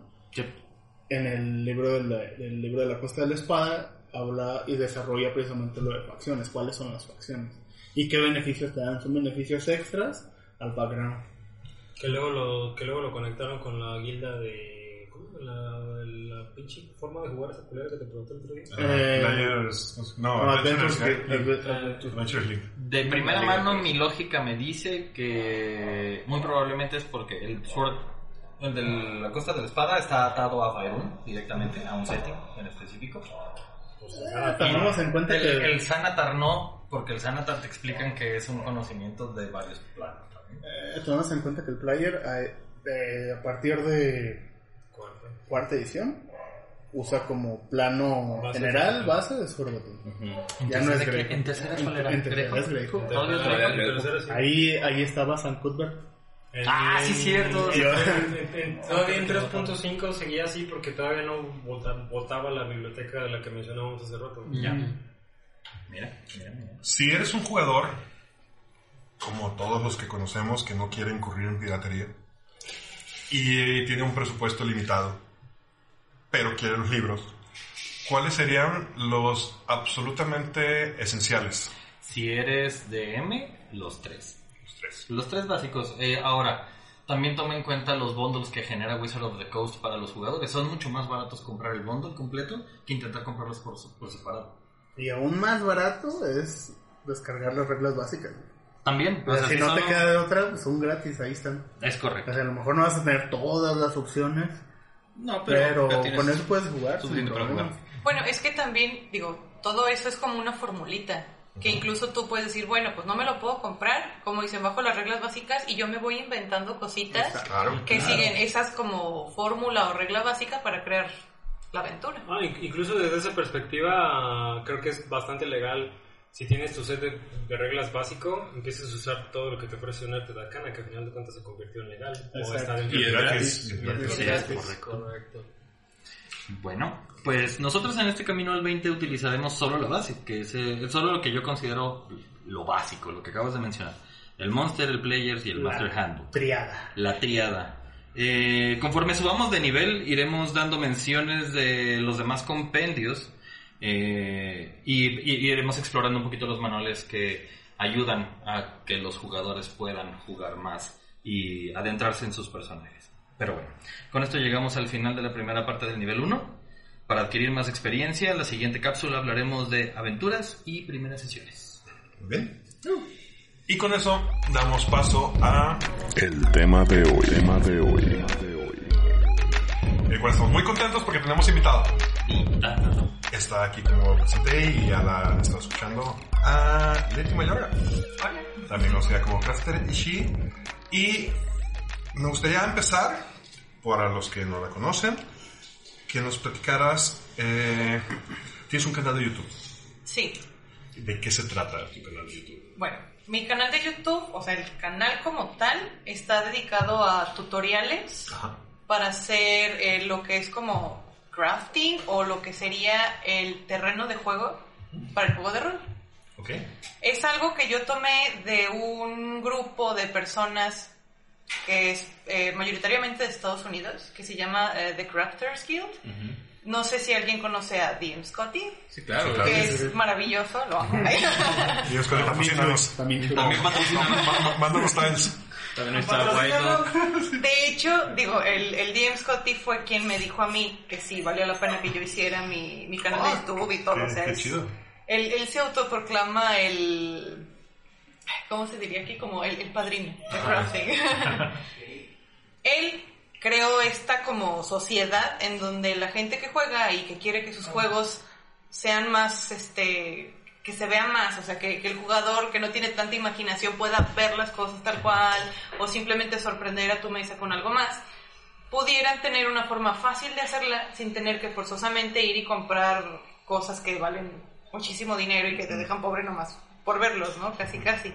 En el libro de la, del libro de la Costa de la Espada habla y desarrolla precisamente lo de facciones, cuáles son las facciones y qué beneficios te dan, son beneficios extras al background. Que luego lo, que luego lo conectaron con la guilda de... ¿Cómo? La, la pinche forma de jugar esa culera que te pregunté el otro día. Eh, Players- no, No, Adventures. Guide, Adventures- Adventures League. De primera mano, mi lógica me dice que muy probablemente es porque el Sword, el de la Costa de la Espada, está atado a Faerun directamente, a un setting en específico. Tomamos en cuenta El, que el Sanatar no, porque el Sanatar te explican que es un conocimiento de varios planos. también. eh, tomamos en cuenta que el player eh, eh, a partir de Cuarta. cuarta edición usa como plano Base. general base de Sword Ya no es sí. Ahí, ahí estaba San Cuthbert. En- Ah, sí, cierto. Todavía en 3.5 seguía así porque todavía no vota- votaba la biblioteca de la que mencionábamos hace rato. Ya. Mira, mira, mira. Si eres un jugador, como todos los que conocemos, que no quiere incurrir en piratería, y tiene un presupuesto limitado, pero quiere los libros, ¿cuáles serían los absolutamente esenciales? Si eres DM, los tres. Los tres. Los tres básicos. Eh, ahora, También toma en cuenta los bundles que genera Wizard of the Coast para los jugadores. Son mucho más baratos comprar el bundle completo que intentar comprarlos por, por separado. Y aún más barato es descargar las reglas básicas. También, o sea, si si no te queda de otra, pues son gratis, ahí están. Es O correcto. sea, a lo mejor no vas a tener todas las opciones, No, pero, tienes con eso puedes jugar. Bueno, es que también, digo, todo eso es como una formulita. Que incluso tú puedes decir, bueno, pues no me lo puedo comprar, como dicen, bajo las reglas básicas, y yo me voy inventando cositas Claro. que siguen esas como fórmula o regla básica para crear la aventura. Ah, in- incluso desde esa perspectiva, creo que es bastante legal. Si tienes tu set de, de reglas básico, empiezas a usar todo lo que te ofrece un arte de arcana, que al final de cuentas se convirtió en legal. O está dentro Y de es gratis. gratis. Sí, es correcto. Correcto. Bueno, pues nosotros en este camino al 20 utilizaremos solo la base, que es, eh, solo lo que yo considero lo básico, lo que acabas de mencionar. El Monster, el Players y el Master Handbook. Triada. La triada. Eh, conforme subamos de nivel, iremos dando menciones de los demás compendios eh, y, y- y iremos explorando un poquito los manuales que ayudan a que los jugadores puedan jugar más y adentrarse en sus personajes. Pero bueno, con esto llegamos al final de la primera parte del nivel 1. Para adquirir más experiencia, en la siguiente cápsula hablaremos de aventuras y primeras sesiones. Bien. Y con eso damos paso a El tema de hoy. Tema de hoy. el cual estamos muy contentos porque tenemos invitado. Está aquí como presente y ya la está escuchando a Leti Mayorga. También conocida como Caster Ishii. Y me gustaría empezar, para los que no la conocen, que nos platicaras. eh, tienes un canal de YouTube. Sí, ¿De qué se trata tu canal de YouTube? bueno, mi canal de YouTube, o sea, el canal como tal, está dedicado a tutoriales Ajá. para hacer eh, lo que es como crafting o lo que sería el terreno de juego para el juego de rol. ¿Ok? Es algo que yo tomé de un grupo de personas que es eh, mayoritariamente de Estados Unidos, que se llama eh, The Crafters Guild. No sé si alguien conoce a DM Scotty, Sí, claro. Sí, claro. que es maravilloso, lo amo. Y es con el patrocínanos. También También patrocinamos. Mándanos tiles. También está. De hecho, digo, el, el DM Scotty fue quien me dijo a mí que sí, valía la pena que yo hiciera mi, mi canal de YouTube y todo. Qué- o sea, qué es- chido. Él, él se autoproclama el... ¿Cómo se diría aquí? Como el, el padrino de crafting. él creó esta como sociedad en donde la gente que juega y que quiere que sus juegos sean más, este, que se vean más, o sea, que, que el jugador que no tiene tanta imaginación pueda ver las cosas tal cual o simplemente sorprender a tu mesa con algo más, pudieran tener una forma fácil de hacerla sin tener que forzosamente ir y comprar cosas que valen muchísimo dinero y que te dejan pobre nomás por verlos, ¿no? Casi, casi.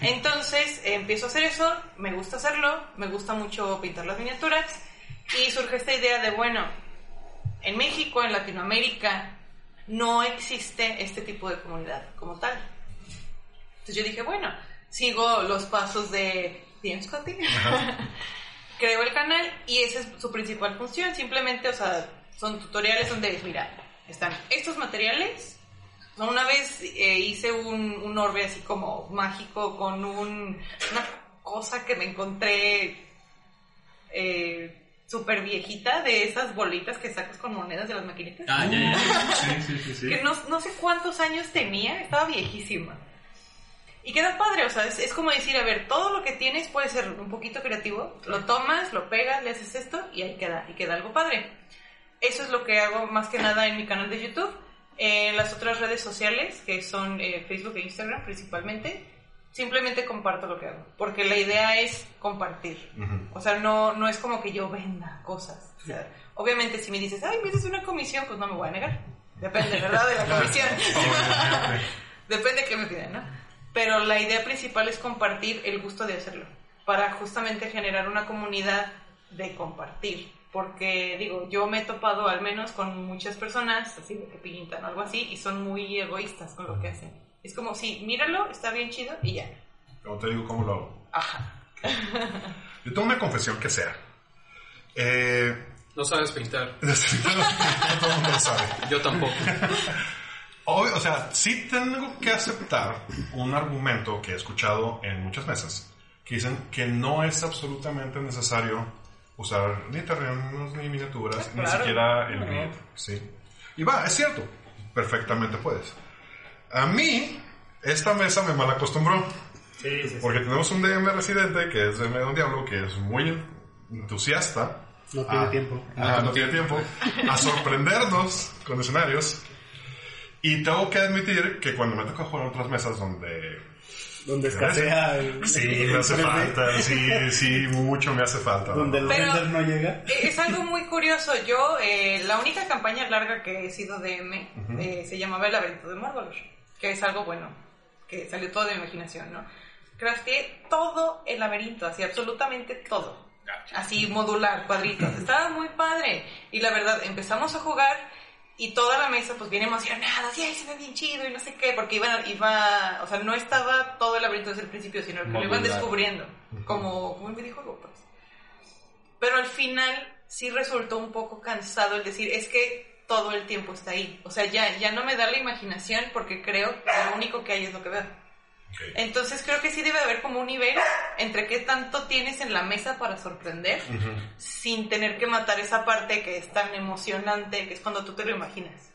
Entonces eh, empiezo a hacer eso, me gusta hacerlo, me gusta mucho pintar las miniaturas y surge esta idea de, bueno, en México, en Latinoamérica, no existe este tipo de comunidad como tal. Entonces yo dije, bueno, sigo los pasos de DM Scotty, creo el canal y esa es su principal función. Simplemente, o sea, son tutoriales donde, mira, están estos materiales. Una vez eh, hice un, un orbe así como mágico con un, una cosa que me encontré eh, súper viejita de esas bolitas que sacas con monedas de las maquinitas. Ah, ya, ya. Sí, sí, sí. sí. Que no, no sé cuántos años tenía, estaba viejísima. Y queda padre, o sea, es, es como decir, a ver, todo lo que tienes puede ser un poquito creativo, lo tomas, lo pegas, le haces esto y ahí queda, y queda algo padre. Eso es lo que hago más que nada en mi canal de YouTube. En las otras redes sociales, que son eh, Facebook e Instagram principalmente, simplemente comparto lo que hago. Porque la idea es compartir. O sea, no, no es como que yo venda cosas. O sea, obviamente si me dices, ay, me haces una comisión, pues no me voy a negar. Depende, ¿verdad? De la comisión. Depende de qué me piden, ¿no? Pero la idea principal es compartir el gusto de hacerlo. Para justamente generar una comunidad de compartir. Porque, digo, yo me he topado al menos con muchas personas, así de que pintan o algo así, y son muy egoístas con lo que hacen. Es como, sí, míralo, está bien chido, y ya. Como te digo, ¿cómo lo hago? Ajá. Yo tengo una confesión que sea. Eh, No sabes pintar. no todo el mundo lo sabe. Yo tampoco. Obvio, o sea, sí tengo que aceptar un argumento que he escuchado en muchas mesas, que dicen que no es absolutamente necesario usar ni terrenos ni miniaturas, ni Claro. siquiera el grid, ¿sí? Y va, es cierto, perfectamente puedes. A mí, esta mesa me mal acostumbró. Sí, sí, sí. Porque tenemos un DM residente que es DM Don Diablo, que es muy entusiasta. No tiene a- tiempo. ah, no tiene tiempo. A sorprendernos con escenarios. Y tengo que admitir que cuando me toca jugar en otras mesas donde... Donde escasea el... Sí, me hace el- falta. Sí, sí, mucho me hace falta. Donde el Pero- render no llega. Eh, Es algo muy curioso. Yo, eh, la única campaña larga que he sido DM eh, se llamaba El laberinto de Mordor, que es algo bueno, que salió todo de mi imaginación, ¿no? Crafteé todo el laberinto, así absolutamente todo. Así modular, cuadritos. Estaba muy padre. Y la verdad, empezamos a jugar y toda la mesa pues bien emocionada, sí, se ve bien chido y no sé qué, porque iba, iba, o sea, no estaba todo el laberinto desde el principio, sino que lo iban descubriendo, como, como un videojuego, pues. Pero al final sí resultó un poco cansado el decir, es que todo el tiempo está ahí. O sea, ya, ya no me da la imaginación porque creo que lo único que hay es lo que veo. Entonces creo que sí debe haber como un nivel entre qué tanto tienes en la mesa para sorprender sin tener que matar esa parte que es tan emocionante, que es cuando tú te lo imaginas.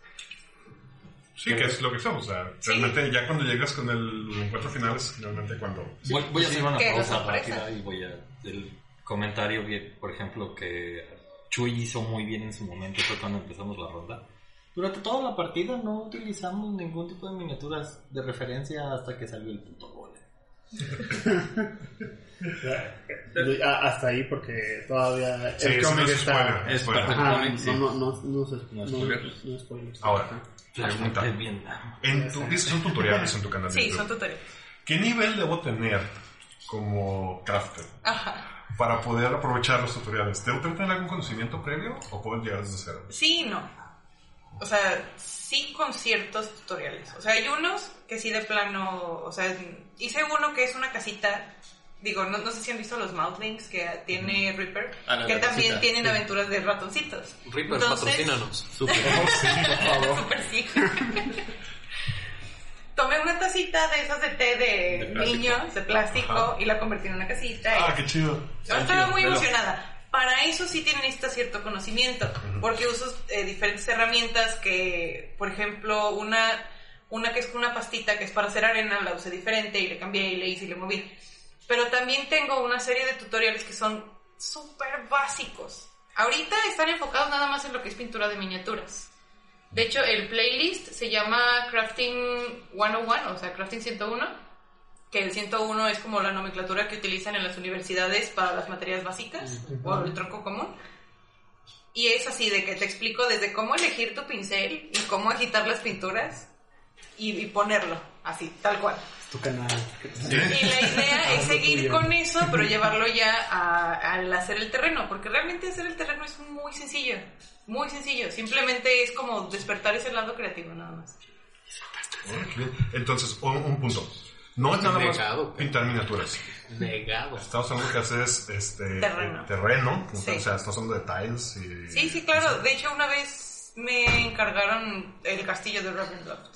Sí, que es lo que somos. O sea, Sí. realmente ya cuando llegas con el encuentro final es realmente cuando... Voy, voy a hacer una pausa rápida y voy a... El comentario por ejemplo, que Chuy hizo muy bien en su momento fue cuando empezamos la ronda. Durante toda la partida no utilizamos ningún tipo de miniaturas de referencia hasta que salió el puto gol. Hasta ahí porque todavía Sí, el no cómic es está... es spoiler. Ajá, cómic, sí. no, no, no, no, se- No no, spoilers. no spoilers. Ahora, pregunta. En tu, dices, son tutoriales en tu canal de Sí, YouTube. son tutoriales. ¿Qué nivel debo tener como crafter Ajá. para poder aprovechar los tutoriales? ¿Debo tener algún conocimiento previo o puedo llegar desde cero? Sí no. O sea, sí con ciertos tutoriales. O sea, hay unos que sí de plano, o sea, hice uno que es una casita, digo, no, no sé si han visto los Mouthlings que tiene Reaper, Ah, que también tienen sí. aventuras de ratoncitos. Reaper, patrocínanos. Súper. Súper sí. Tomé una tacita de esas de té de, niños, de plástico, Ajá. y la convertí en una casita. y- Ah, qué chido. yo estaba muy velo. emocionada. Para eso sí tienen necesitas cierto conocimiento, porque uso eh, diferentes herramientas que, por ejemplo, una, una que es una pastita que es para hacer arena, la usé diferente y le cambié y le hice y le moví. Pero también tengo una serie de tutoriales que son súper básicos. Ahorita están enfocados nada más en lo que es pintura de miniaturas. De hecho, el playlist se llama Crafting 101, o sea, Crafting 101 que el 101 es como la nomenclatura que utilizan en las universidades para las materias básicas o el tronco común. Y es así de que te explico desde cómo elegir tu pincel y cómo agitar las pinturas y, y ponerlo así, tal cual. Tu canal. Y la idea es seguir con eso, pero llevarlo ya a- al hacer el terreno, porque realmente hacer el terreno es muy sencillo, muy sencillo. Simplemente es como despertar ese lado creativo nada más. Entonces, un, un punto. No es nada más Negado. pintar miniaturas. Negado. Estamos hablando que haces este, Terreno. terreno, Sí. o sea, estamos hablando de tiles y... Sí, sí, claro. De hecho, una vez me encargaron el castillo de Ravenloft.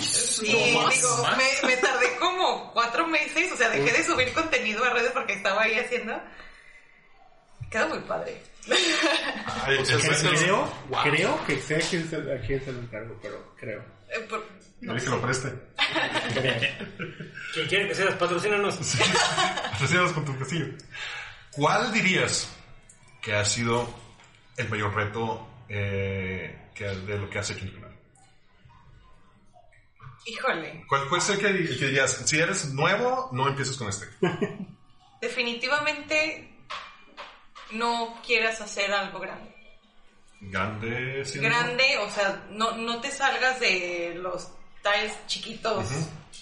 Sí, ¿no más? digo, ¿Más? me, me tardé como cuatro meses, o sea, dejé de subir contenido a redes porque estaba ahí haciendo. Quedó muy padre. Ay, O sea, es- es- es- Creo, Wow. creo que sé a quién, se, a quién se lo encargo, pero creo. Eh, por- Dile que lo preste. Quien quiere que seas, patrocínanos. Asociados con tu castillo. ¿Cuál dirías que ha sido el mayor reto eh, que, de lo que hace King Canal? Híjole, ¿Cuál puede ser que, que dirías, si eres nuevo, no empieces con este? definitivamente no quieras hacer algo grande. Grande, siendo- grande, o sea, no, no te salgas de los tiles chiquitos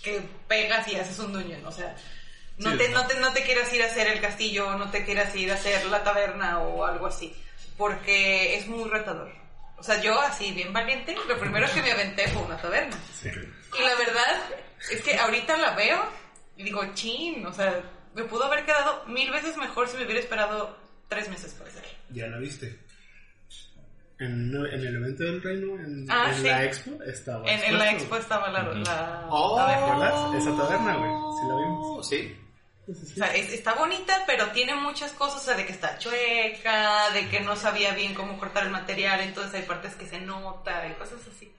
que pegas y haces un dungeon, o sea, no, Sí, te, no. no, te, no te quieras ir a hacer el castillo, no te quieras ir a hacer la taberna o algo así, porque es muy retador. O sea, yo así, bien valiente, lo primero que me aventé fue una taberna. Sí. Y la verdad es que ahorita la veo y digo, chin, o sea, me pudo haber quedado mil veces mejor si me hubiera esperado tres meses para hacerlo. Ya la viste. En, en el evento del reino, en, Ah, en sí. la expo, estaba. En, en la expo estaba la, la Oh. Esa taberna, güey. Sí la vimos. Sí. O sea, es- está bonita, pero tiene muchas cosas, o sea, de que está chueca, de que no sabía bien cómo cortar el material, entonces hay partes que se nota y cosas así.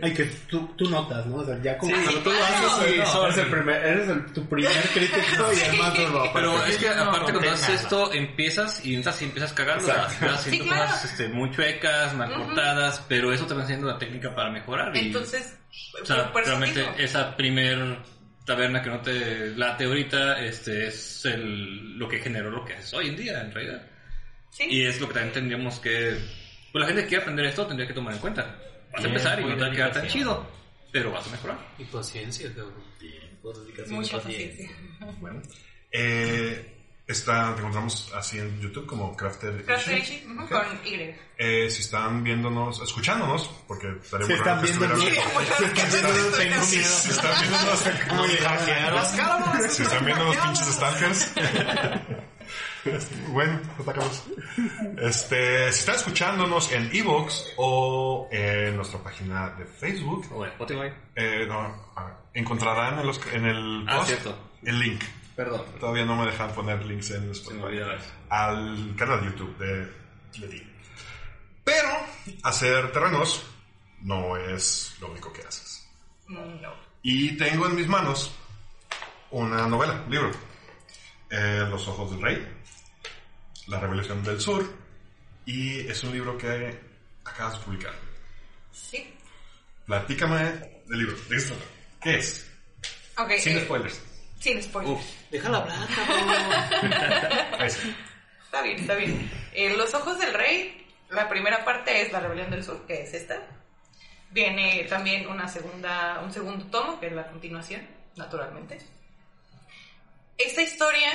Ay, que tú, tú notas, ¿no? O sea, ya como Sí, cuando tú lo haces, no. eres, el primer, eres el- tu primer crítico y además no lo Pero es que no aparte noté cuando haces nada. esto, empiezas y entras y empiezas cagando, vas haciendo Sí, claro. cosas este, muy chuecas, mal Ujú. cortadas, pero eso te va enseñando una técnica para mejorar. Y, Entonces, o sea, por eso realmente esa primer taberna que no te late ahorita, este, es el, lo que generó lo que es hoy en día, en realidad. Sí. Y es lo que también tendríamos que... Pues la gente que quiere aprender esto tendría que tomar en cuenta. Vas a Bien, empezar y no te va a quedar tan chido, pero vas a mejorar. Y paciencia, cabrón. Mucha paciencia. Bueno. Eh, está, te encontramos así en YouTube como Crafter Crafter Ishi. Con Y. Eh, si están viéndonos, escuchándonos, porque estaría Si están viendo, si están viendo, tengo Si, miedo. si están viéndonos, ¿Cómo llegaron? si están viendo los pinches stalkers. bueno, atacamos. Este, si están escuchándonos en Evox o en nuestra página de Facebook, O bueno, Spotify. eh, no, ah, encontrarán en, los, en el Ah, post el link. Perdón. Todavía no me dejan poner links en Spotify. Al canal de YouTube de Leti. Pero hacer terrenos no es lo único que haces. No. Y tengo en mis manos una novela, un libro. Eh, Los ojos del rey, La revelación del sur, y es un libro que acabas de publicar. Sí. Platícame del libro. ¿De trata? ¿Qué es? Ok. Sin eh, spoilers. Sin spoilers. Uf. Déjala hablar, cabrón. Está bien, está bien. Eh, Los ojos del rey, la primera parte es la rebelión del sur, que es esta. Viene también una segunda, un segundo tomo, que es la continuación, naturalmente. Esta historia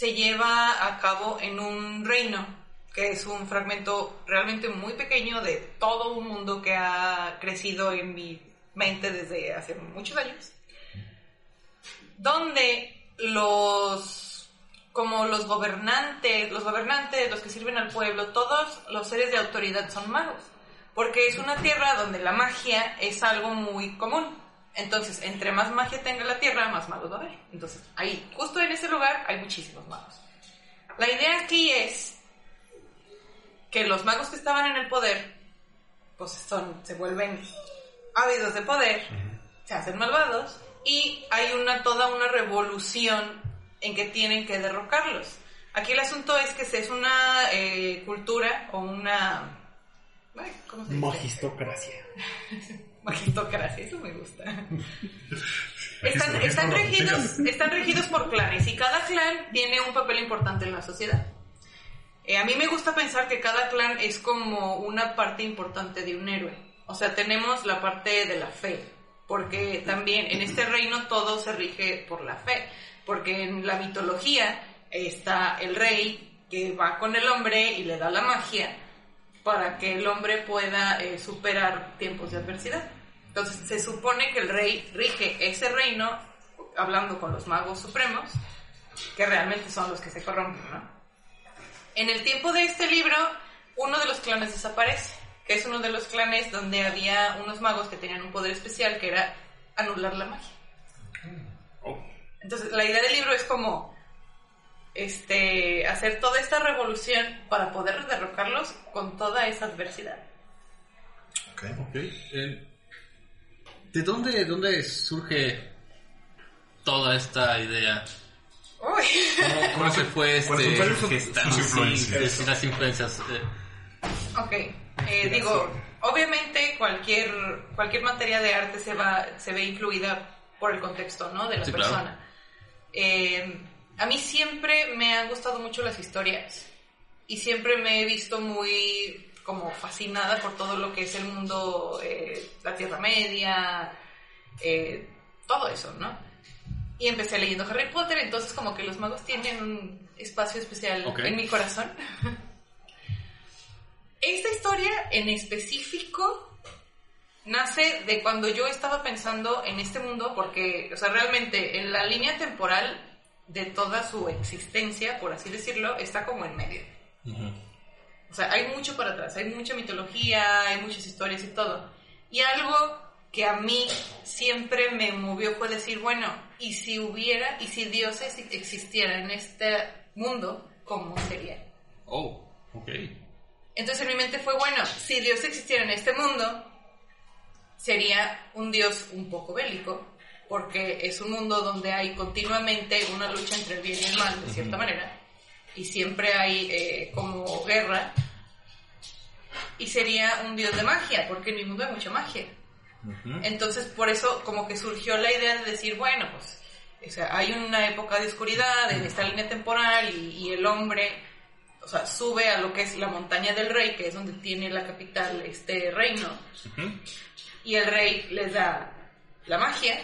se lleva a cabo en un reino, que es un fragmento realmente muy pequeño de todo un mundo que ha crecido en mi mente desde hace muchos años donde los como los gobernantes, los gobernantes, los que sirven al pueblo, todos los seres de autoridad son magos, porque es una tierra donde la magia es algo muy común. Entonces, entre más magia tenga la tierra, más magos va a haber. Entonces, ahí, justo en ese lugar, hay muchísimos magos. La idea aquí es que los magos que estaban en el poder, pues son, se vuelven ávidos de poder, se hacen malvados y hay una toda una revolución en que tienen que derrocarlos. Aquí el asunto es que es una eh, cultura o una... ay, ¿Cómo se dice? Magistocracia. Magistocracia, eso me gusta. Están, están regidos, están regidos por clanes y cada clan tiene un papel importante en la sociedad. Eh, a mí me gusta pensar que cada clan es como una parte importante de un héroe. O sea, tenemos la parte de la fe, porque también en este reino todo se rige por la fe, porque en la mitología está el rey que va con el hombre y le da la magia para que el hombre pueda eh, superar tiempos de adversidad. Entonces se supone que el rey rige ese reino hablando con los magos supremos, que realmente son los que se corrompen, ¿no? En el tiempo de este libro, uno de los clanes desaparece, que es uno de los clanes donde había unos magos que tenían un poder especial que era anular la magia. Entonces, la idea del libro es como este hacer toda esta revolución para poder derrocarlos con toda esa adversidad. Ok. Eh, ¿De dónde, dónde surge toda esta idea? Uy. ¿Cómo, cómo se fue ¿Cuáles este, gestando influencias? de- las influencias? eh, Ok, eh, digo, obviamente cualquier, cualquier materia de arte se, va, se ve influida por el contexto, ¿no? De la Sí, claro. persona. Eh, a mí siempre me han gustado mucho las historias y siempre me he visto muy como fascinada por todo lo que es el mundo, eh, la Tierra Media, eh, todo eso, ¿no? Y empecé leyendo Harry Potter, entonces como que los magos tienen un espacio especial en mi corazón. Esta historia en específico nace de cuando yo estaba pensando en este mundo, porque, o sea, realmente en la línea temporal de toda su existencia, por así decirlo, está como en medio. O sea, hay mucho para atrás, hay mucha mitología, hay muchas historias y todo. Y algo que a mí siempre me movió fue decir, bueno, y si hubiera, y si dioses existieran en este mundo, ¿cómo sería? Oh, ok. Entonces en mi mente fue, bueno, si Dios existiera en este mundo, sería un Dios un poco bélico, porque es un mundo donde hay continuamente una lucha entre el bien y el mal, de cierta manera, y siempre hay eh, como guerra, y sería un Dios de magia, porque en mi mundo hay mucha magia. Entonces por eso como que surgió la idea de decir, bueno, pues o sea, hay una época de oscuridad en esta línea temporal y, y el hombre o sea, sube a lo que es la montaña del rey, que es donde tiene la capital este reino, y el rey les da la magia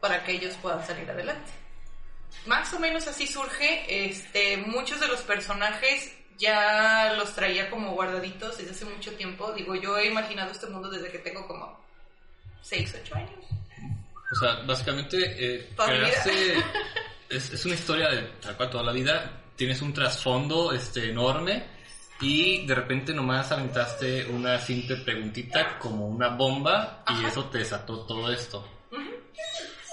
para que ellos puedan salir adelante. Más o menos así surge, este, muchos de los personajes ya los traía como guardaditos desde hace mucho tiempo. Digo, yo he imaginado este mundo desde que tengo como 6, 8 años. O sea, básicamente eh, creaste... Es, es una historia de tal cual toda la vida. Tienes un trasfondo este, enorme y de repente nomás aventaste una simple preguntita como una bomba y eso te desató todo esto.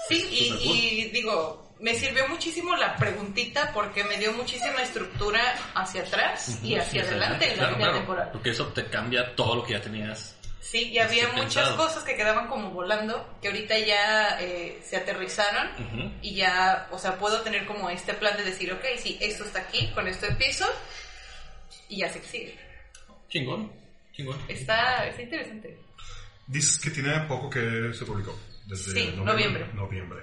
Sí, y, cool. y digo, me sirvió muchísimo la preguntita porque me dio muchísima estructura hacia atrás y hacia adelante en la Claro, línea claro, temporal. Porque eso te cambia todo lo que ya tenías. Sí, y había Este, muchas pensado. cosas que quedaban como volando, que ahorita ya eh, se aterrizaron y ya, o sea, puedo tener como este plan de decir, ok, sí, esto está aquí, con esto empiezo y ya se sigue. Chingón, chingón. Está, está interesante. Dices que tiene poco que se publicó. Desde Sí, noviembre. noviembre.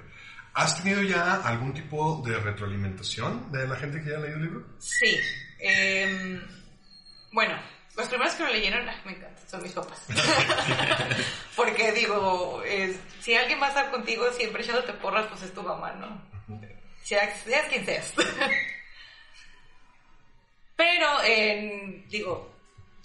¿Has tenido ya algún tipo de retroalimentación de la gente que ya ha leído el libro? Sí. em, bueno, los primeros que lo leyeron, me encantan, son mis papás. Porque digo, si alguien va a estar contigo siempre echándote porras, pues es tu mamá, ¿no? Seas, seas quien seas. Pero, digo,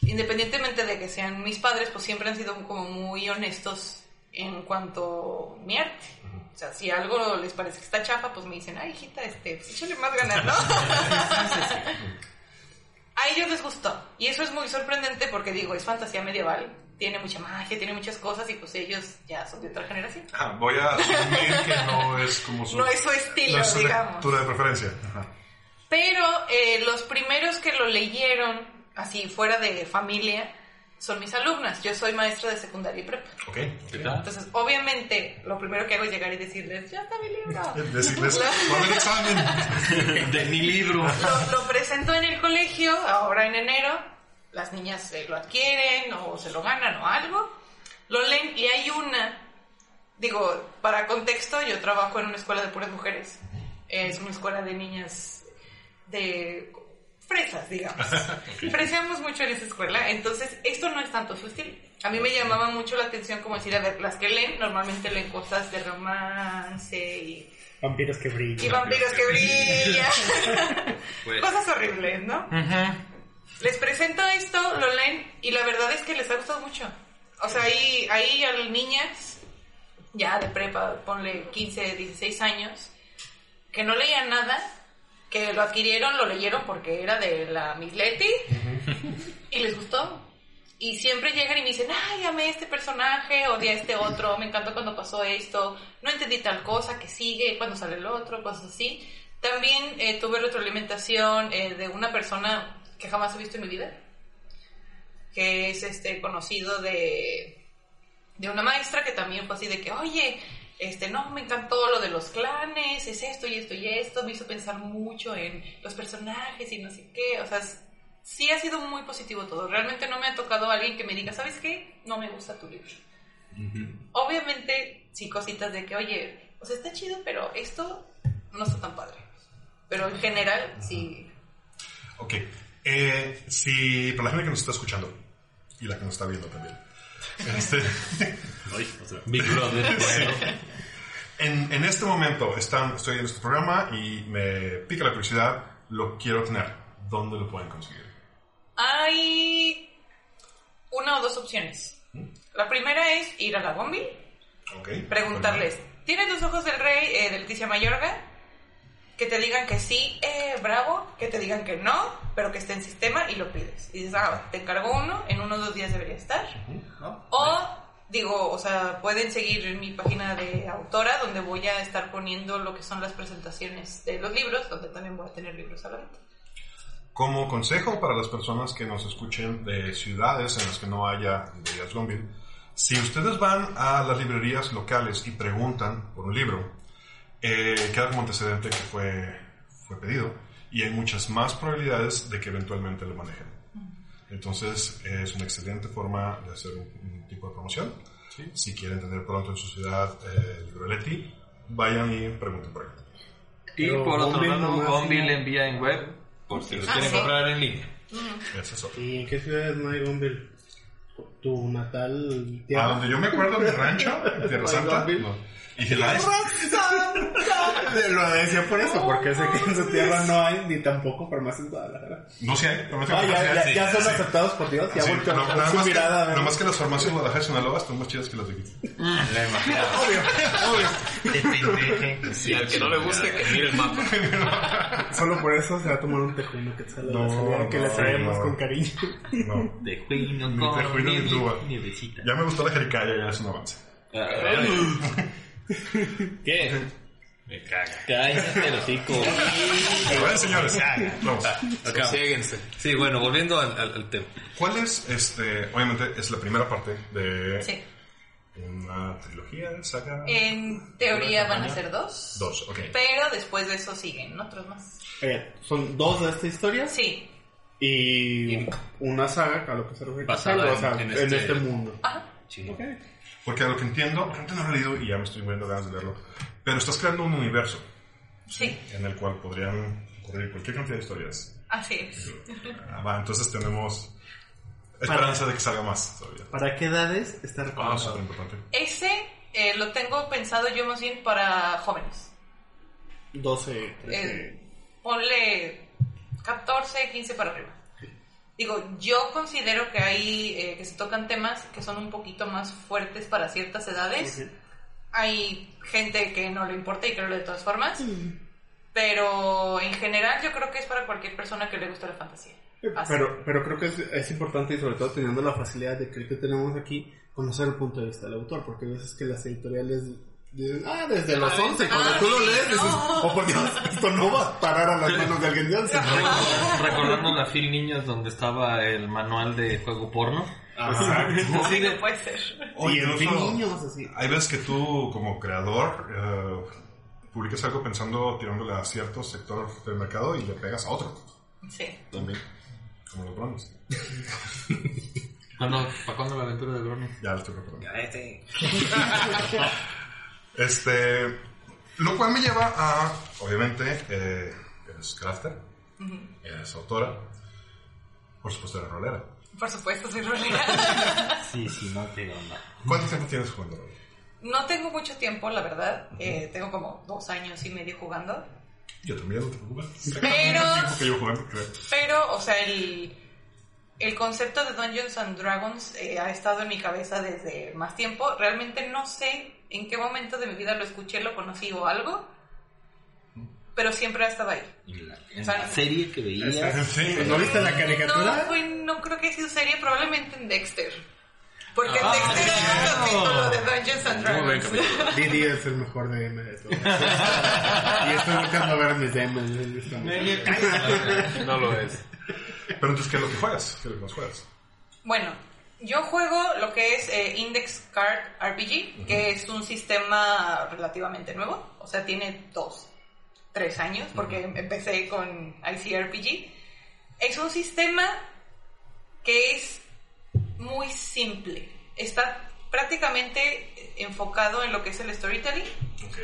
independientemente de que sean mis padres, pues siempre han sido como muy honestos en cuanto a mi arte. O sea, si algo les parece que está chafa, pues me dicen, ay, hijita, este, pues échale más ganas, ¿no? A ellos les gustó. Y eso es muy sorprendente porque, digo, es fantasía medieval. Tiene mucha magia, tiene muchas cosas y pues ellos ya son de otra generación. Ah, voy a asumir que no es como su... No es su estilo, no es su digamos. lectura de preferencia. Ajá. Pero eh, los primeros que lo leyeron, así fuera de familia, son mis alumnas. Yo soy maestra de secundaria y prepa. Ok. Entonces, obviamente, lo primero que hago es llegar y decirles, ya está mi libro. Decirles, ¿cuál el examen? De mi libro. Lo, lo presento en el colegio, ahora en enero. Las niñas eh, lo adquieren o se lo ganan o algo. Lo leen y hay una, digo, para contexto, yo trabajo en una escuela de puras mujeres. Es una escuela de niñas de fresas, digamos. Fresiamos mucho en esa escuela, entonces esto no es tanto su estilo. A mí me llamaba mucho la atención como decir, a ver, las que leen normalmente leen cosas de romance y, Vampiros que y brillan. vampiros que brillan. Pues, Cosas horribles, ¿no? Les presento esto, lo leen y la verdad es que les ha gustado mucho. O sea, ahí, ahí a las niñas, ya de prepa, ponle 15, 16 años, que no leían nada, que lo adquirieron, lo leyeron porque era de la Miss Leti y les gustó. Y siempre llegan y me dicen, ay, amé este personaje, odié a este otro, me encantó cuando pasó esto, no entendí tal cosa, que sigue, cuando sale el otro, cosas así. También eh, tuve retroalimentación eh, de una persona que jamás he visto en mi vida, que es este conocido de, de una maestra que también fue así de que, oye, este, no, me encantó lo de los clanes, es esto y esto y esto, me hizo pensar mucho en los personajes y no sé qué, o sea, es- sí ha sido muy positivo todo. Realmente no me ha tocado alguien que me diga, ¿sabes qué? No me gusta tu libro. Obviamente, sí, cositas de que, oye, o sea, está chido, pero esto no está tan padre. Pero en general, sí. Ok. Eh, si, para la gente que nos está escuchando y la que nos está viendo también, este, ay, o sea, Big Brother. Bueno, en, en este momento están, estoy en este programa y me pica la curiosidad, lo quiero tener. ¿Dónde lo pueden conseguir? Hay una o dos opciones. La primera es ir a la Bombil, Ok. preguntarles, ¿tienes los ojos del rey eh, de Leticia Mayorga? Que te digan que sí, eh, bravo, que te digan que no, pero que esté en sistema y lo pides. Y dices, ah, te encargo uno, en unos dos días debería estar. O Digo, o sea, pueden seguir mi página de autora, donde voy a estar poniendo lo que son las presentaciones de los libros, donde también voy a tener libros a la venta. Como consejo para las personas que nos escuchen de ciudades en las que no haya librerías Gonville, si ustedes van a las librerías locales y preguntan por un libro, eh, queda como antecedente que fue, fue pedido y hay muchas más probabilidades de que eventualmente lo manejen. Entonces es una excelente forma de hacer un, un tipo de promoción. Si quieren tener pronto en su ciudad eh, el libro Leti, vayan y pregunten por él. Y Pero por otro lado, Gonville envía en web por si lo Ah, quieren sí. comprar en línea. Ese es otro. ¿Y en qué ciudades no hay Gonville? ¿Tu natal A tierra? donde yo me acuerdo, mi rancho, en Tierra ¿No hay Santa. No. Y la Lo decía por eso, porque sé que en su tierra no hay ni tampoco farmacias en Guadalajara. No sé, hay, prometo Ah, que no ya, sé, ya, sí, ya son sí. aceptados por Dios, ya Sí, volteó no, nada, su más que, mirada ver. nada más que las farmacias de Guadalajara y Sinaloa están más chidas que las de aquí. La imaginaba. Y al que no le guste, que mire el mapa. Solo por eso se va a tomar un tejuino que sale No, la salida que le no, traemos no. con cariño. No. De juino Ni con tejuino ni tuba. nievecita. Ya me gustó la jericaya, ya es un avance. ¿Qué? Me caga. Cállate el hocico. Bueno, señores, vamos. Acá. Síguense. Sí, bueno, volviendo al, al- al tema. ¿Cuál es, este, obviamente, es la primera parte de Sí. una trilogía, saga? En teoría van a ser dos. Dos, ok. Pero después de eso siguen otros más. Oye, son dos de esta historia Sí. y una saga a lo que se refiere. Basada o sea, en- en, en este- este mundo. Ajá. Ok. Porque a lo que entiendo, realmente no lo he leído y ya me estoy viendo ganas de leerlo, pero estás creando un universo Sí. en el cual podrían ocurrir cualquier cantidad de historias. Así es. Ah, va, entonces tenemos esperanza de que salga más todavía. ¿Para qué edades está Ah, recomendado? súper importante. Ese eh, lo tengo pensado yo más bien para jóvenes. 12, 13. Eh, ponle 14, 15 para arriba. Digo, yo considero que hay, eh, que se tocan temas que son un poquito más fuertes para ciertas edades. Hay gente que no le importa y que lo lee de todas formas. Pero en general yo creo que es para cualquier persona que le guste la fantasía. Así. Pero, pero creo que es, es importante y sobre todo teniendo la facilidad de que, que tenemos aquí, conocer el punto de vista del autor, porque hay veces que las editoriales ah, desde los 11, cuando ah, tú lo lees, dices, no. oh por Dios, esto no va a parar a las manos de alguien de 11. Recordando la Phil Niños donde estaba el manual de juego porno. Exacto. Así no puede ser. Incluso niños, así. Hay veces que tú, como creador, eh, publicas algo pensando tirándole a cierto sector del mercado y le pegas a otro. Sí. También. Como los bronis. ¿Cuándo, ¿Para cuándo la aventura de Brony? Ya lo estoy preparando. Este. Lo cual me lleva a, obviamente, eh, eres crafter, eres autora, por supuesto eres rolera. Por supuesto, soy rolera. Sí, sí, no te onda. ¿Cuánto tiempo tienes jugando rol? No tengo mucho tiempo, la verdad. Eh, tengo como dos años y medio jugando. Yo también, no te preocupes. Pero- tiempo que llevo jugando, creo. Pero, o sea, el, el concepto de Dungeons and Dragons eh, ha estado en mi cabeza desde más tiempo. Realmente no sé en qué momento de mi vida lo escuché, lo conocí o algo. Pero siempre ha estado ahí. En la, en O sea, la serie que veías. Sí, ¿No viste la No, caricatura? fue- no creo que haya sido serie, probablemente en Dexter. Porque Ah, en Dexter hay un capítulo de Dungeons and Dragons. Didi es el mejor DM de todos. y estoy buscando ver mis DMs. No lo es. Pero entonces, ¿qué es lo que juegas? ¿Qué es lo que juegas? Bueno, yo juego lo que es eh, Index Card RPG, que es un sistema relativamente nuevo, o sea, tiene dos, tres años, porque empecé con ICRPG. Es un sistema que es muy simple, está prácticamente enfocado en lo que es el storytelling, Ok.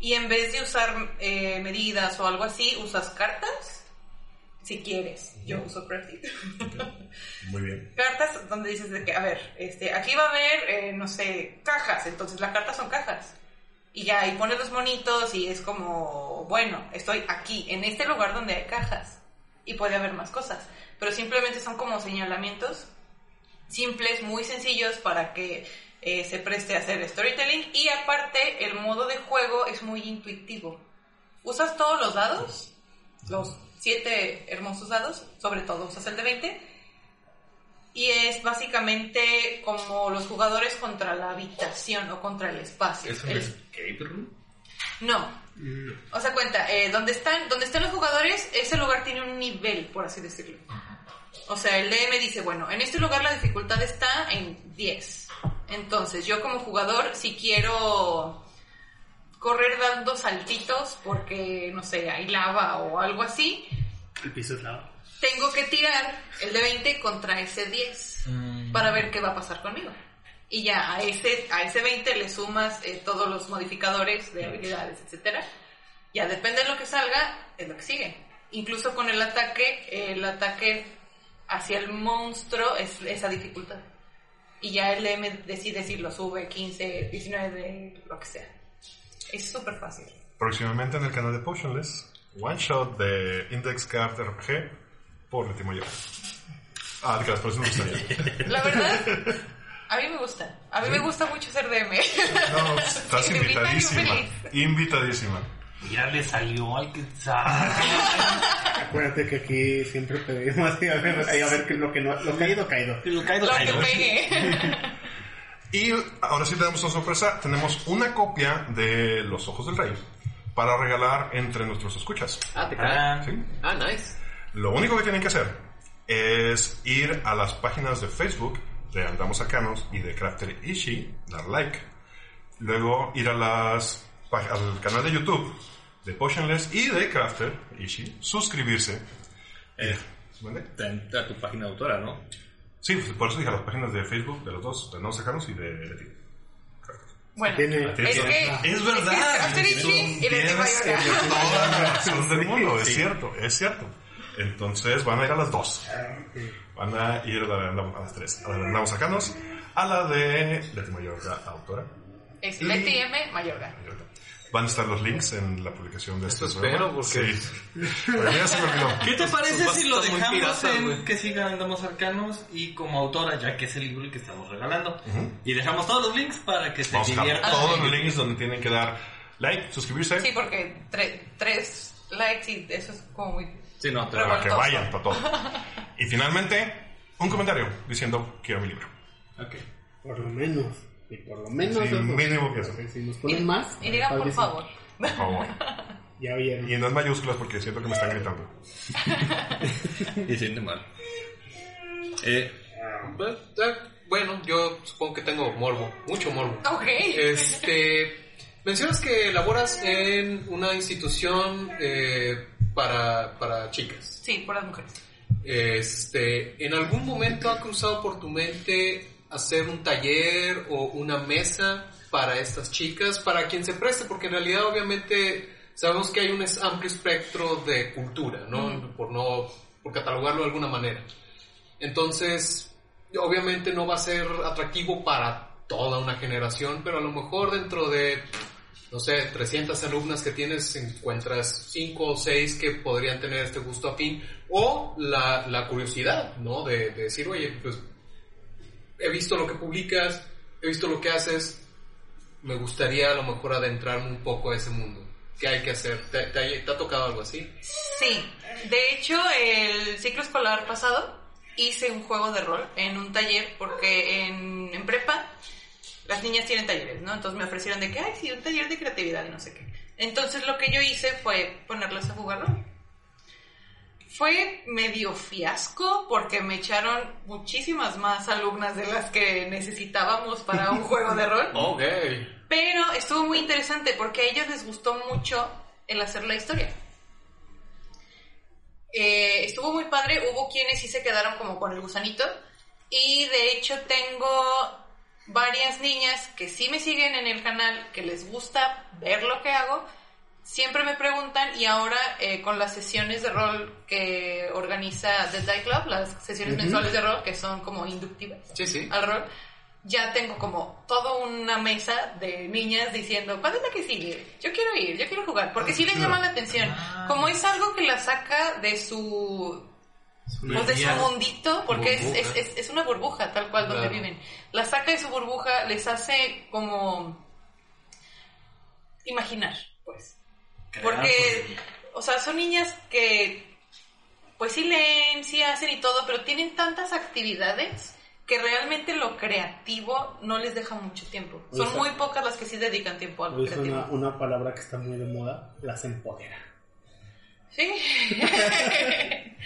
y en vez de usar eh, medidas o algo así, usas cartas, si quieres. Yo uso Crafty. Muy bien. cartas donde dices de que, a ver, este, aquí va a haber, eh, no sé, cajas, entonces las cartas son cajas. Y ya, y pones los monitos y es como, bueno, estoy aquí, en este lugar donde hay cajas. Y puede haber más cosas. Pero simplemente son como señalamientos simples, muy sencillos para que eh, se preste a hacer storytelling. Y aparte, el modo de juego es muy intuitivo. Usas todos los dados, los siete hermosos dados, sobre todo usas el de 20 y es básicamente como los jugadores contra la habitación o contra el espacio. ¿Es un El- escape room? no. O sea, cuenta, eh, donde, están, donde están los jugadores, ese lugar tiene un nivel, por así decirlo. O sea, el DM dice, bueno, en este lugar la dificultad está en 10. Entonces, yo como jugador, si quiero correr dando saltitos porque, no sé, hay lava o algo así, El piso es lava. tengo que tirar el de 20 contra ese 10 para ver qué va a pasar conmigo. Y ya a ese, a ese 20 le sumas eh, todos los modificadores de habilidades, etcétera. Ya depende de lo que salga, es lo que sigue. Incluso con el ataque, el ataque hacia el monstruo es esa dificultad. Y ya el M decide si lo sube 15, 19, lo que sea. Es súper fácil. Próximamente en el canal de Potionless, one shot de Index Card RPG por Leti Mayor. Ah, de que las personas no gustaría. La verdad, a mí me gusta. A mí me gusta mucho ser DM. No, estás Si me invitan, yo invitadísima. feliz. Invitadísima. Ya le salió al que. Acuérdate que aquí siempre pedimos y a ver, a ver que lo que no, lo caído, caído. Lo caído, Lo que caído. pegue. Y ahora sí tenemos una sorpresa. Tenemos una copia de Los Ojos del Rey para regalar entre nuestros escuchas. Ah, te cae. Ah, ¿sí? Ah, nice. Lo único que tienen que hacer es ir a las páginas de Facebook de Andamos Arcanos y de Crafter Ishi, dar like. Luego ir a las, al canal de YouTube de Potionless y de Crafter Ishi, suscribirse. Eh, ¿Vale? a tu página de autora, ¿no? Sí, pues, por eso dije a las páginas de Facebook de los dos, de Andamos Arcanos y de Leti. Bueno, Tiene- es que... Es verdad. Es que y Leti Tienes Mayoga. toda la razón del mundo, es cierto, es cierto. Entonces van a ir a las dos. Van a ir a, la a las tres. A la de Andamos Arcanos, a la de Leti Mayorga, autora. Es Leti M. Mayorga. Van a estar los links en la publicación de este espero, porque- Sí. Pero ya se me olvidó. ¿Qué te parece si lo dejamos piratas, en güey. que sigan Andamos Arcanos y como autora, ya que es el libro el que estamos regalando? Y dejamos todos los links para que se Vamos diviertan. todos los links donde tienen que dar like, suscribirse, Sí, porque tre- tres likes y eso es como muy... Sí, no, te para que vayan para todo. Y finalmente, un comentario diciendo quiero mi libro. Ok. Por lo menos. Y por lo menos. Sí, eso. mínimo que eso. Si nos ponen más. Y digan, por favor. Por favor. Ya oyeron. Y en mayúsculas porque siento que me están gritando. Y siente mal. Eh, Pues, Bueno, yo supongo que tengo morbo, mucho morbo. Ok. Este, mencionas que laboras en una institución eh, para, para chicas. Sí, por las mujeres. Este, ¿en algún momento ha cruzado por tu mente hacer un taller o una mesa para estas chicas, para quien se preste? Porque en realidad obviamente sabemos que hay un amplio espectro de cultura, ¿no? Por no, por catalogarlo de alguna manera. Entonces, obviamente no va a ser atractivo para toda una generación, pero a lo mejor dentro de, no sé, 300 alumnas que tienes, encuentras 5 o 6 que podrían tener este gusto afín, o la, la curiosidad, ¿no? De, de decir, oye, pues he visto lo que publicas, he visto lo que haces, me gustaría a lo mejor adentrarme un poco a ese mundo. ¿Qué hay que hacer? ¿Te, te ha- tocado algo así? Sí, de hecho el ciclo escolar pasado hice un juego de rol en un taller porque en, en prepa las niñas tienen talleres, ¿no? Entonces me ofrecieron de que, ay, sí, un taller de creatividad y no sé qué. Entonces lo que yo hice fue ponerlas a jugar rol. Fue medio fiasco porque me echaron muchísimas más alumnas de las que necesitábamos para un juego de rol. Ok. Pero estuvo muy interesante porque a ellos les gustó mucho el hacer la historia. Eh, estuvo muy padre, hubo quienes sí se quedaron como con el gusanito y de hecho tengo varias niñas que sí me siguen en el canal, que les gusta ver lo que hago, siempre me preguntan y ahora eh, con las sesiones de rol que organiza The Die Club, las sesiones mensuales de rol que son como inductivas Sí, sí. al rol, ya tengo como toda una mesa de niñas diciendo, ¿cuál es la que sigue? Yo quiero ir, yo quiero jugar, porque sí les llama la atención. Como es algo que la saca de su... Pues de su mundito, porque es, es, es- es una burbuja tal cual donde Claro. viven. La saca de su burbuja, les hace como imaginar, pues. Porque, o sea, son niñas que, pues sí leen, sí hacen y todo, pero tienen tantas actividades que realmente lo creativo no les deja mucho tiempo. Son muy pocas las que sí dedican tiempo a lo Es creativo. una, una palabra que está muy de moda, las empodera. Sí.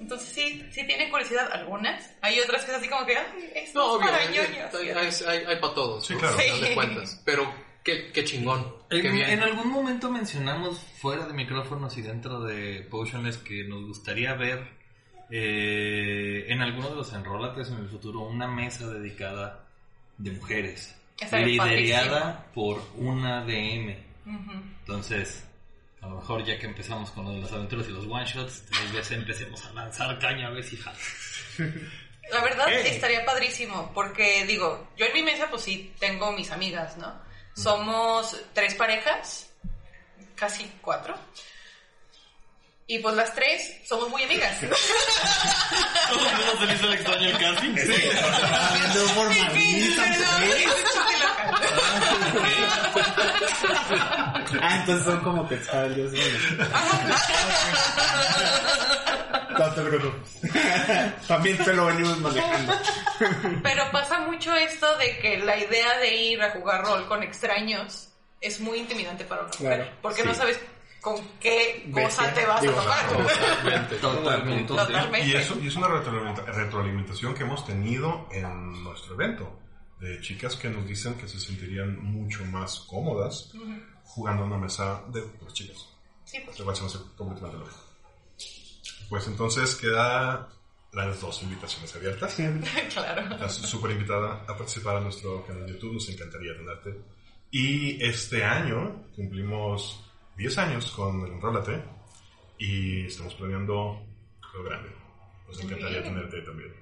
Entonces sí, sí tiene curiosidad algunas. Hay otras que es así como que, ay, esto No, es para ñoños. hay, hay, para todos. Sí, ¿no? claro. Final de Sí. cuentas. Pero qué, qué chingón. En, qué bien. en algún momento mencionamos fuera de micrófonos y dentro de Potionless que nos gustaría ver eh, en alguno de los enrolates en el futuro una mesa dedicada de mujeres, liderada por una DM. Ujú. Entonces, a lo mejor ya que empezamos con lo de las aventuras y los one shots, tal vez empecemos a lanzar caña a ver si. La verdad estaría padrísimo, porque digo, yo en mi mesa pues sí tengo mis amigas, ¿no? Somos tres parejas, casi cuatro. Y pues las tres somos muy amigas. ¿Cómo no se le hizo el extraño el casting? Viendo por Sí. Ah, entonces son como que mío. No te preocupes. También te lo venimos manejando. Pero pasa mucho esto de que la idea de ir a jugar rol con extraños es muy intimidante para una mujer. Claro, porque sí. no sabes con qué cosa Bestia. te vas Digo, a tocar. Totalmente. Totalmente. Totalmente. Y eso y es una retroalimenta- retroalimentación que hemos tenido en nuestro evento. De chicas que nos dicen que se sentirían mucho más cómodas jugando en una mesa de chicas. Sí, pues. Lo cual se me hace completamente lógico. Pues entonces queda las dos invitaciones abiertas. claro. Estás súper invitada a participar en nuestro canal de YouTube, nos encantaría tenerte. Y este año cumplimos 10 años con el Enrólate y estamos planeando lo grande. Nos encantaría tenerte también.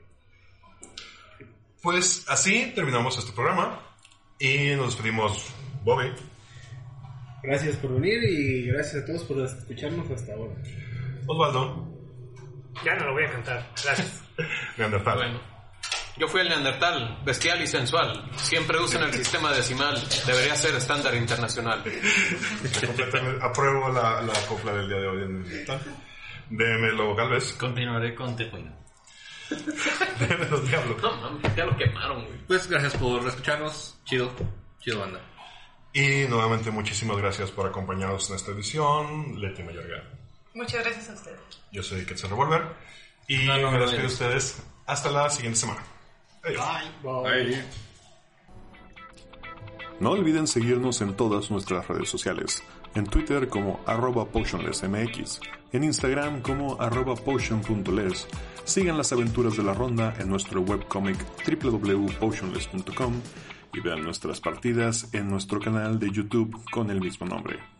Pues así terminamos este programa y nos despedimos, Bobby, Gracias por venir y gracias a todos por escucharnos hasta ahora. Osvaldo, Ya no lo voy a cantar. Gracias. Neandertal. Bueno. Yo fui el Neandertal, bestial y sensual. Siempre usan el sistema decimal. Debería ser estándar internacional. Completamente apruebo la, la copla del día de hoy en Neandertal. Démelo, Galvez. Continuaré con Tepoina. Démelo, Diablo. No mames, ya lo quemaron, güey. Pues gracias por escucharnos. Chido. Chido banda. Y nuevamente muchísimas gracias por acompañarnos en esta edición. Leti Mayorga. Muchas gracias a ustedes. Yo soy Quetzal Revolver. Y No, no, me despido de ustedes hasta la siguiente semana. Adiós. Bye. No olviden seguirnos en todas nuestras redes sociales. En Twitter como arroba potionlessmx, en Instagram como arroba potion.les. Sigan las aventuras de la ronda en nuestro webcomic www.potionless.com y vean nuestras partidas en nuestro canal de YouTube con el mismo nombre.